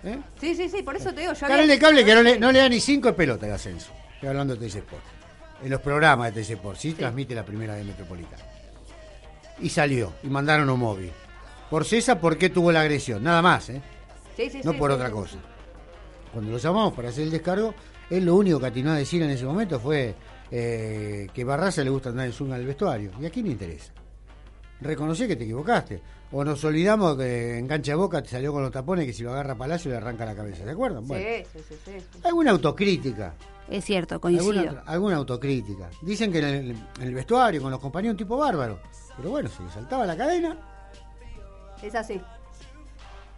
¿eh? Sí, sí, sí, por eso te digo, yo Canal había- de cable que no le, no le da ni cinco de pelota el ascenso. Estoy hablando de Sport. En los programas de Sport, sí, transmite la primera de Metropolitana. Y salió, y mandaron un móvil. Por César, ¿por qué tuvo la agresión? Nada más, ¿eh? Sí, sí, no sí, por sí, otra sí, cosa. Cuando lo llamamos para hacer el descargo, él lo único que atinó a decir en ese momento fue eh, que Barraza le gusta andar en zunga al vestuario. ¿Y a quién le interesa? Reconocí que te equivocaste. O nos olvidamos que en cancha de boca te salió con los tapones que si lo agarra Palacio le arranca la cabeza. ¿Se acuerdan? Bueno, Sí, sí, sí, sí, sí. alguna autocrítica. Es cierto, coincido. Alguna, alguna autocrítica. Dicen que en el, en el vestuario, con los compañeros, un tipo bárbaro. Pero bueno, se le saltaba la cadena Es así.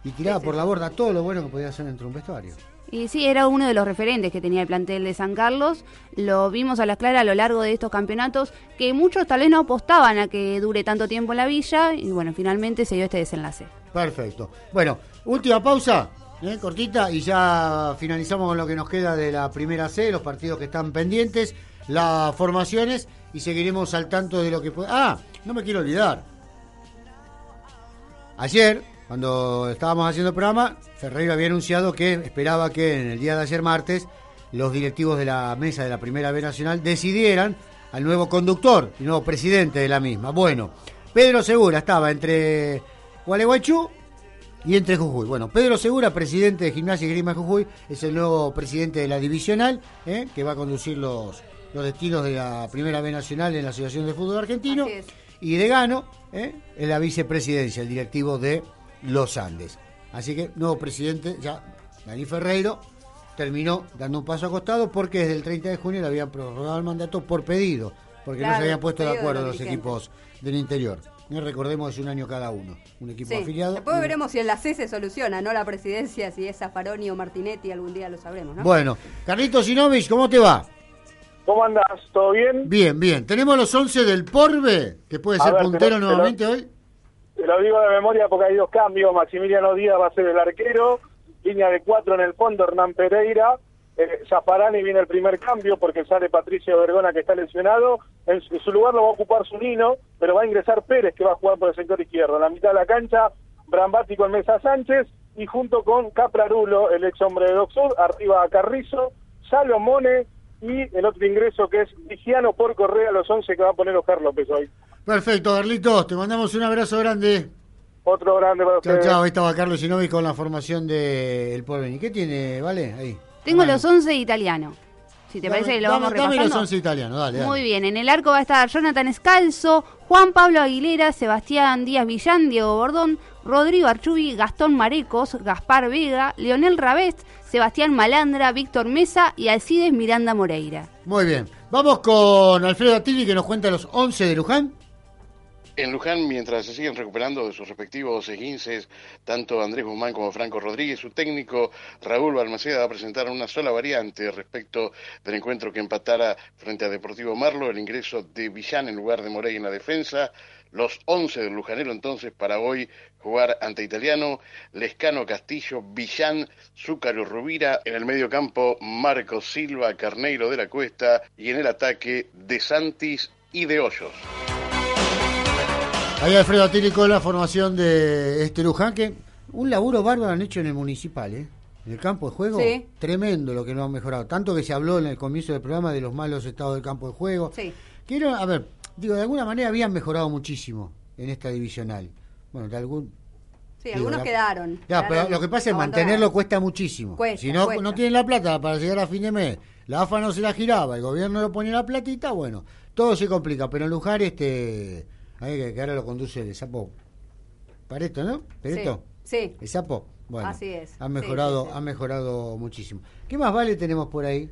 Y tiraba por la borda todo lo bueno que podía hacer dentro de un vestuario. Y sí, era uno de los referentes que tenía el plantel de San Carlos. Lo vimos a las claras a lo largo de estos campeonatos, que muchos tal vez no apostaban a que dure tanto tiempo en la villa. Y bueno, finalmente se dio este desenlace. Perfecto. Bueno, última pausa, ¿eh? cortita, y ya finalizamos con lo que nos queda de la primera C, los partidos que están pendientes, las formaciones, y seguiremos al tanto de lo que puede. Ah, no me quiero olvidar. Ayer, cuando estábamos haciendo el programa, Ferreira había anunciado que esperaba que en el día de ayer martes los directivos de la mesa de la Primera B Nacional decidieran al nuevo conductor y nuevo presidente de la misma. Bueno, Pedro Segura estaba entre Gualeguaychú y entre Jujuy. Bueno, Pedro Segura, presidente de Gimnasia y Grima Jujuy, es el nuevo presidente de la divisional, ¿eh? que va a conducir los, los destinos de la Primera B Nacional en la Asociación de Fútbol Argentino. Y de Gano, ¿eh? es la vicepresidencia, el directivo de los Andes. Así que, nuevo presidente, ya, Dani Ferreiro, terminó dando un paso acostado porque desde el 30 de junio le habían prorrogado el mandato por pedido, porque no se habían puesto de acuerdo los equipos del interior. Eh, Recordemos, es un año cada uno, un equipo Sí. afiliado. Después y- veremos si en la C se soluciona, ¿no? La presidencia, si es Zaffaroni o Martinetti, algún día lo sabremos, ¿no? Bueno, Carlitos Sinovich, ¿cómo te va? ¿Cómo andás? ¿Todo bien? Bien, bien. Tenemos los 11 del Porbe, que puede A ser ver, puntero lo- nuevamente hoy. Te lo digo de memoria porque hay dos cambios. Maximiliano Díaz va a ser el arquero. Línea de cuatro en el fondo, Hernán Pereira. Eh, Zaffarani viene el primer cambio porque sale Patricio Vergona que está lesionado. En su, lugar lo va a ocupar Zunino, pero va a ingresar Pérez que va a jugar por el sector izquierdo. En la mitad de la cancha, Brambati con Mesa Sánchez y junto con Caprarulo, el ex hombre de Doc Sud, arriba a Carrizo, Salomone y el otro ingreso que es Vigiano por Correa, los 11 que va a poner Oscar López hoy. Perfecto, Carlitos, te mandamos un abrazo grande. Otro grande para Chao, ustedes. chao. Ahí estaba Carlos Sinovich con la formación del Porvenir. ¿Qué tiene, vale? Ahí. Tengo los 11 italianos. Si te Dame- parece, lo dame- vamos dame repasando. los 11 italianos, dale, dale. Muy bien, en el arco va a estar Jonathan Escalzo, Juan Pablo Aguilera, Sebastián Díaz Villán, Diego Bordón, Rodrigo Archubi, Gastón Marecos, Gaspar Vega, Leonel Rabest, Sebastián Malandra, Víctor Mesa y Alcides Miranda Moreira. Muy bien. Vamos con Alfredo Attili que nos cuenta los 11 de Luján. En Luján, mientras se siguen recuperando de sus respectivos esguinces, tanto Andrés Guzmán como Franco Rodríguez, su técnico Raúl Balmaceda va a presentar una sola variante respecto del encuentro que empatara frente a Deportivo Marlo, el ingreso de Villán en lugar de Morey en la defensa, los 11 del Lujanero entonces para hoy jugar ante Italiano, Lescano Castillo, Villán, Zúcaro Rubira, en el medio campo Marco Silva, Carneiro de la Cuesta y en el ataque De Santis y de Hoyos. Ahí Alfredo Attili con la formación de este Luján que un laburo bárbaro han hecho en el municipal, ¿eh? En el campo de juego, Sí. tremendo lo que no han mejorado. Tanto que se habló en el comienzo del programa de los malos estados del campo de juego. Sí. Quiero, a ver, digo, de alguna manera habían mejorado muchísimo en esta divisional. Bueno, de algún... Sí, digo, algunos la- quedaron. Ya, pero lo que pasa es mantenerlo cuesta muchísimo. Cuesta, si no, cuesta. no tienen la plata para llegar a fin de mes, la AFA no se la giraba, el gobierno no ponía la platita, bueno, todo se complica. Pero en Lujar, este, ahí que, ahora lo conduce el sapo. Pareto, ¿no? Pareto. Sí. El sapo. Bueno, Así es. Sí, mejorado, sí, sí. han mejorado muchísimo. ¿Qué más vale tenemos por ahí?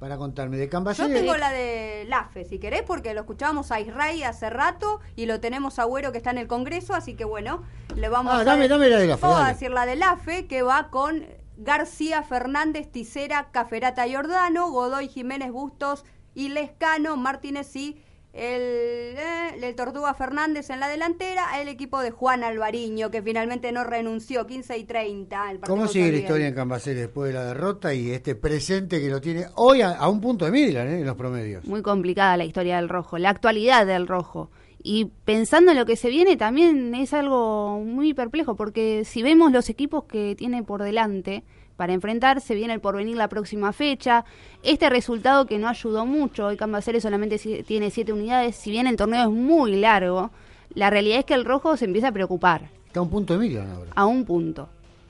para contarme? ¿De Yo Cambaceres? tengo la de LAFE, si querés, porque lo escuchábamos a Israel hace rato y lo tenemos a Güero que está en el Congreso, así que bueno, le vamos Ah, a... dame- dame la de LAFE, Vamos a decir la de LAFE, que va con García Fernández, Ticera, Caferata Giordano, Godoy Jiménez Bustos y Lescano, Martínez y el, eh, el Tortuga Fernández en la delantera, el equipo de Juan Alvariño, que finalmente no renunció, 15 y 30. el partido ¿Cómo sigue la historia en Cambaceres después de la derrota y este presente que lo tiene hoy a, a un punto de Midland eh, en los promedios? Muy complicada la historia del rojo, la actualidad del rojo. Y pensando en lo que se viene también es algo muy perplejo, porque si vemos los equipos que tiene por delante para enfrentarse, viene el porvenir la próxima fecha. Este resultado que no ayudó mucho, hoy Cambaceres solamente tiene siete unidades, si bien el torneo es muy largo, la realidad es que el rojo se empieza a preocupar. Está a un punto de ahora. A un punto.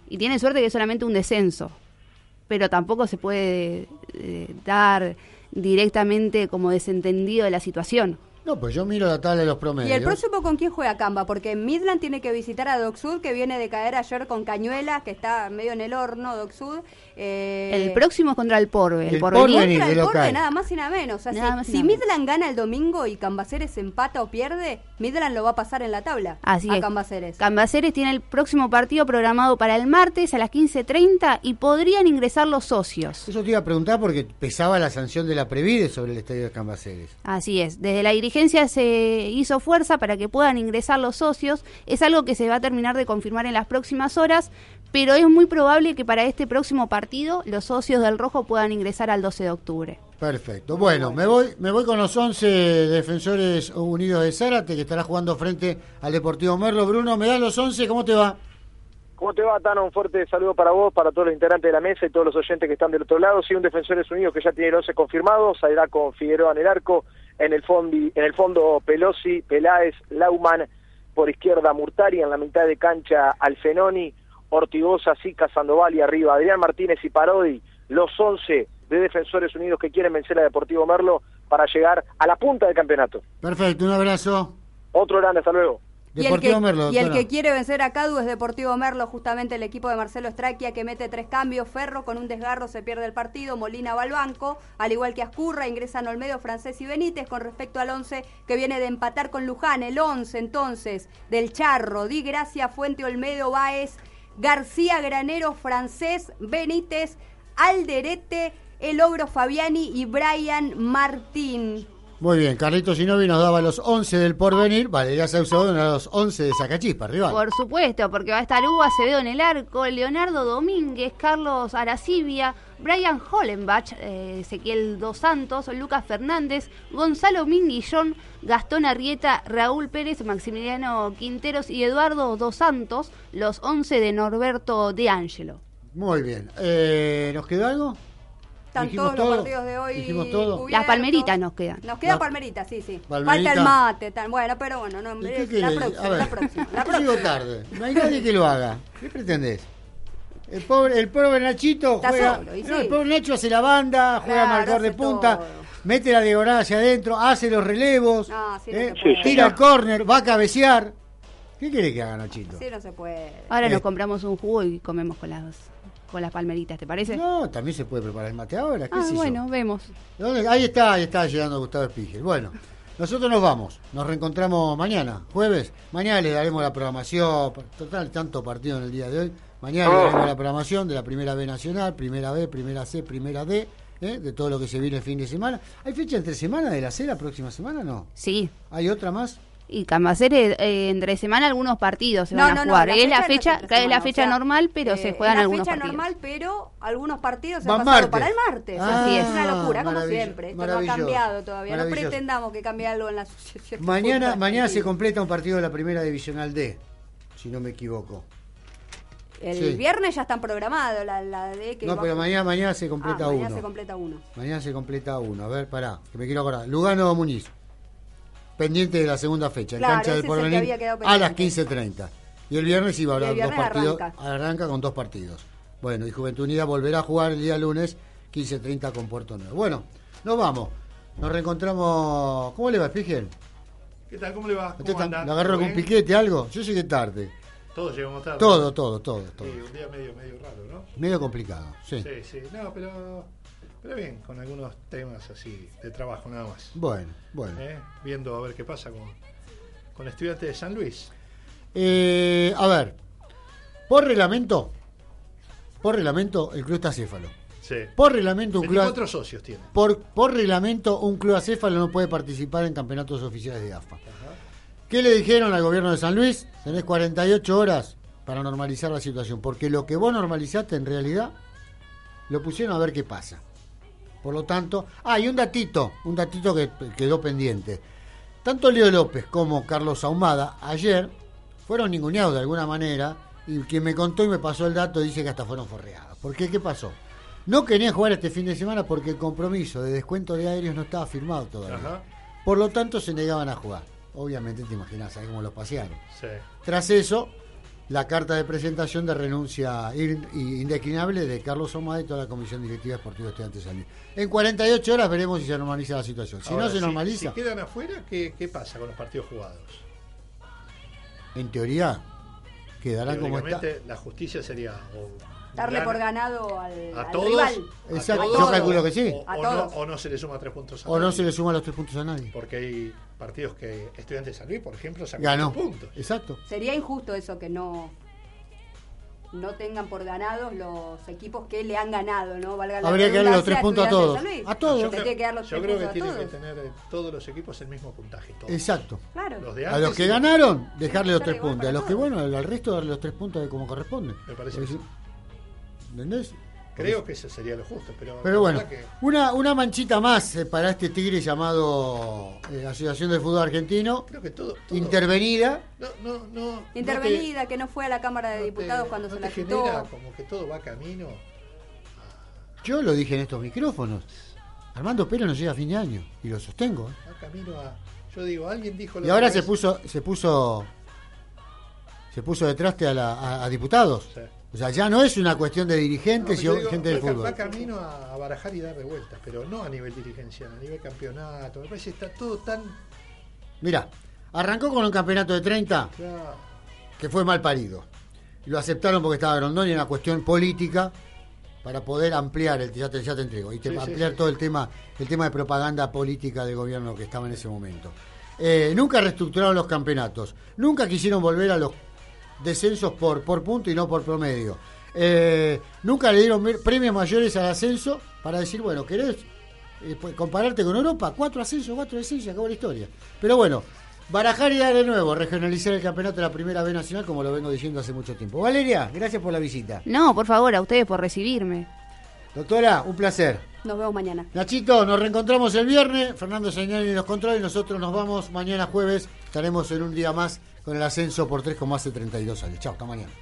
Y tiene suerte que es solamente un descenso. Pero tampoco se puede eh, dar directamente como desentendido de la situación. No, pues yo miro la tabla de los promedios. ¿Y el próximo con quién juega Camba? Porque Midland tiene que visitar a Doc Sud, que viene de caer ayer con Cañuelas, que está medio en el horno, Doc Sud. Eh, El próximo es contra el Porve. El, El Porvenir. Porvenir, contra el local. Nada más y nada menos. O sea, Nada si- si, nada menos. Midland gana el domingo y Cambaceres empata o pierde, Midland lo va a pasar en la tabla Así a es. Cambaceres. Cambaceres tiene el próximo partido programado para el martes a las 15.30 y podrían ingresar los socios. Eso te iba a preguntar porque pesaba la sanción de la Previde sobre el estadio de Cambaceres. Así es, desde la dirigencia se hizo fuerza para que puedan ingresar los socios, es algo que se va a terminar de confirmar en las próximas horas, pero es muy probable que para este próximo partido los socios del Rojo puedan ingresar al 12 de octubre. Perfecto. Bueno, me voy, me voy con los 11 defensores unidos de Zárate que estará jugando frente al Deportivo Merlo. Bruno, ¿me das los 11? ¿Cómo te va? ¿Cómo te va, Tano? Un fuerte saludo para vos, para todos los integrantes de la mesa y todos los oyentes que están del otro lado. Sí, un Defensores Unidos que ya tiene el 11 confirmado, saldrá con Figueroa en el arco, en el, fondi, en el fondo Pelosi, Peláez, Lauman, por izquierda Murtari, en la mitad de cancha Alfenoni, Ortigosa, Sica, Sandoval y arriba Adrián Martínez y Parodi, los 11 de Defensores Unidos que quieren vencer a Deportivo Merlo para llegar a la punta del campeonato. Perfecto, un abrazo. Otro grande, hasta luego. Y el, Deportivo que, Merlo, y el que quiere vencer a Cadu es Deportivo Merlo, justamente el equipo de Marcelo Estraquia que mete tres cambios. Ferro con un desgarro se pierde el partido. Molina va al banco, al igual que Ascurra, ingresan Olmedo, Francés y Benítez. Con respecto al 11 que viene de empatar con Luján, el 11 entonces del Charro, Di Gracia, Fuente Olmedo, Baez, García Granero, Francés, Benítez, Alderete, El Ogro Fabiani y Brian Martín. Muy bien, Carlitos Sinovi nos daba los 11 del porvenir. Valeria Saucedo nos da los 11 de Sacachispa, rival. Por supuesto, porque va a estar Hugo Acevedo en el arco, Leonardo Domínguez, Carlos Aracibia, Brian Hollenbach, eh, Ezequiel Dos Santos, Lucas Fernández, Gonzalo Minguillón, Gastón Arrieta, Raúl Pérez, Maximiliano Quinteros y Eduardo Dos Santos, los 11 de Norberto De Angelo. Muy bien. Eh, ¿Nos quedó algo? Están todos los todo, partidos de hoy. todo. Las palmeritas nos quedan. Nos queda La- palmerita, sí, sí. Palmerita. Falta el mate, tal. Bueno, pero bueno, no, ¿Y qué la, próxima, la próxima, la Yo próxima. tarde. No hay nadie que lo haga. ¿Qué pretendés? El pobre, el pobre Nachito juega. solo, no, sí. el pobre Nacho hace la banda, juega Claro, marcador de punta, todo. Mete la diagonal hacia adentro, hace los relevos, No, sí, no eh, tira el córner, va a cabecear. ¿Qué quiere que haga Nachito? Sí, no se puede. Ahora Eh. nos compramos un jugo y comemos con las con las palmeritas, ¿te parece? No, también se puede preparar el mate ahora. ¿Qué ah, bueno, vemos. ¿Dónde? Ahí está, ahí está llegando Gustavo Espígel. Bueno, nosotros nos vamos. Nos reencontramos mañana, jueves. Mañana les daremos la programación. Total, tanto partido en el día de hoy. Mañana les daremos la programación de la Primera B Nacional, Primera B, Primera C, Primera D, ¿eh? de todo lo que se viene el fin de semana. ¿Hay fecha entre semana de la C la próxima semana? No. Sí. ¿Hay otra más? Y Cambaceres, eh, entre semana algunos partidos se No, van a no, no, jugar. la es la fecha no es fecha, es la fecha o sea, normal, pero Eh, se es juegan la algunos fecha partidos. normal, pero algunos partidos se Van han pasado martes. para el martes. Ah, Así es, una locura, como siempre. Esto no ha cambiado todavía. No pretendamos que cambie algo en la asociación. Mañana, mañana se completa un partido de la Primera Divisional D, si no me equivoco. El Sí. viernes ya están programados la, la de que No, pero mañana, mañana se completa Ah, mañana uno. se completa uno. Mañana se completa uno. A ver, pará, que me quiero acordar. Lugano Muñiz. Pendiente de la segunda fecha, en Claro, cancha ese del es el que porvenir, había quedado a las pendiente. 15.30. Y el viernes iba a haber dos partidos. arranca. Arranca con dos partidos. Bueno, y Juventud Unida volverá a jugar el día lunes, 15.30 con Puerto Nuevo. Bueno, nos vamos. Nos reencontramos. ¿Cómo le va, Spigel? ¿Qué tal? ¿Cómo le va? ¿Usted ¿Cómo? ¿Le agarró ¿Todo algún bien? piquete, algo? Yo llegué tarde. Todos llegamos tarde. Todo, todo, todo, todo. Sí, un día medio, medio raro, ¿no? Medio complicado, sí. Sí, sí. No, pero Pero bien, con algunos temas así de trabajo nada más. Bueno, bueno. ¿Eh? Viendo a ver qué pasa con, con estudiantes de San Luis. Eh, a ver, por reglamento, por reglamento, el club está acéfalo. Sí. Por reglamento, un club, 24 socios tiene. por, por reglamento, un club acéfalo no puede participar en campeonatos oficiales de AFA. ¿Qué le dijeron al gobierno de San Luis? Tenés 48 horas para normalizar la situación, porque lo que vos normalizaste en realidad lo pusieron a ver qué pasa. Por lo tanto, ah, y un datito, un datito que quedó pendiente. Tanto Leo López como Carlos Ahumada ayer fueron ninguneados de alguna manera y quien me contó y me pasó el dato dice que hasta fueron forreados. ¿Por qué? ¿Qué pasó? No querían jugar este fin de semana porque el compromiso de descuento de aéreos no estaba firmado todavía. Ajá. Por lo tanto, se negaban a jugar. Obviamente te imaginas, ¿sabes cómo los pasearon? Sí. Tras eso, la carta de presentación de renuncia in- indeclinable de Carlos Omada y toda la Comisión Directiva Deportiva de Estudiantes de. En 48 horas veremos si se normaliza la situación. Si Ahora, no se normaliza, Si quedan afuera, ¿qué, qué pasa con los partidos jugados? en teoría, quedará como está. La justicia sería o Darle gana por ganado al, a al todos, rival. a Exacto, todos, yo calculo que sí. O, A o no, o no se le suma tres puntos a O no nadie. se le suman los tres puntos a nadie. Porque hay partidos que Estudiantes de San Luis, por ejemplo, sacó Ganó. tres puntos. Exacto. Sería injusto eso que no no tengan por ganados los equipos que le han ganado, ¿no? Valga la Habría que darle los tres puntos a todos. A todos. Yo creo, que yo creo que tienen que tener eh, todos los equipos el mismo puntaje. todos. Exacto. Claro. Los de A los que ganaron, dejarle los tres puntos. A los que, bueno, al resto darle los tres puntos de como corresponde. Me parece Porque ¿Entendés? Creo que eso sería lo justo, pero, bueno, que una, una manchita más eh, para este tigre llamado eh, Asociación del Fútbol Argentino, creo que todo, todo- intervenida. no, no, no, Intervenida, que no fue a la Cámara de Diputados cuando no se te la quitó. como que todo va camino. Yo lo dije en estos micrófonos. Armando Pérez no llega a fin de año y lo sostengo. ¿eh? Va camino a. Yo digo, alguien dijo. la Y ahora se puso, se puso, se puso de traste a, la- a- a diputados. Sí. O sea, ya no es una cuestión de dirigentes y digo, gente del fútbol. va camino a, barajar y dar de vueltas, pero no a nivel dirigencial, a nivel campeonato. Me parece que está todo tan. Mira, arrancó con un campeonato de 30 ya- que fue mal parido. Lo aceptaron porque estaba Grondón y era una cuestión política para poder ampliar el ya te, ya te entrego y te- Sí, sí, ampliar sí, todo sí. el tema el tema de propaganda política del gobierno que estaba en ese momento. Eh, nunca reestructuraron los campeonatos, nunca quisieron volver a los descensos por, por punto y no por promedio. Eh, nunca le dieron premios mayores al ascenso para decir, bueno, ¿querés eh, pues, compararte con Europa? Cuatro ascensos, cuatro descensos, y acabó la historia. Pero bueno, barajar y dar de nuevo, regionalizar el campeonato de la Primera B Nacional, como lo vengo diciendo hace mucho tiempo. Valeria, gracias por la visita. No, por favor, a ustedes por recibirme. Doctora, un placer. Nos vemos mañana. Nachito, nos reencontramos el viernes. Fernando Señali nos controla y nosotros nos vamos mañana jueves. Estaremos en un día más con el ascenso por 3,32 años. Chao, hasta mañana.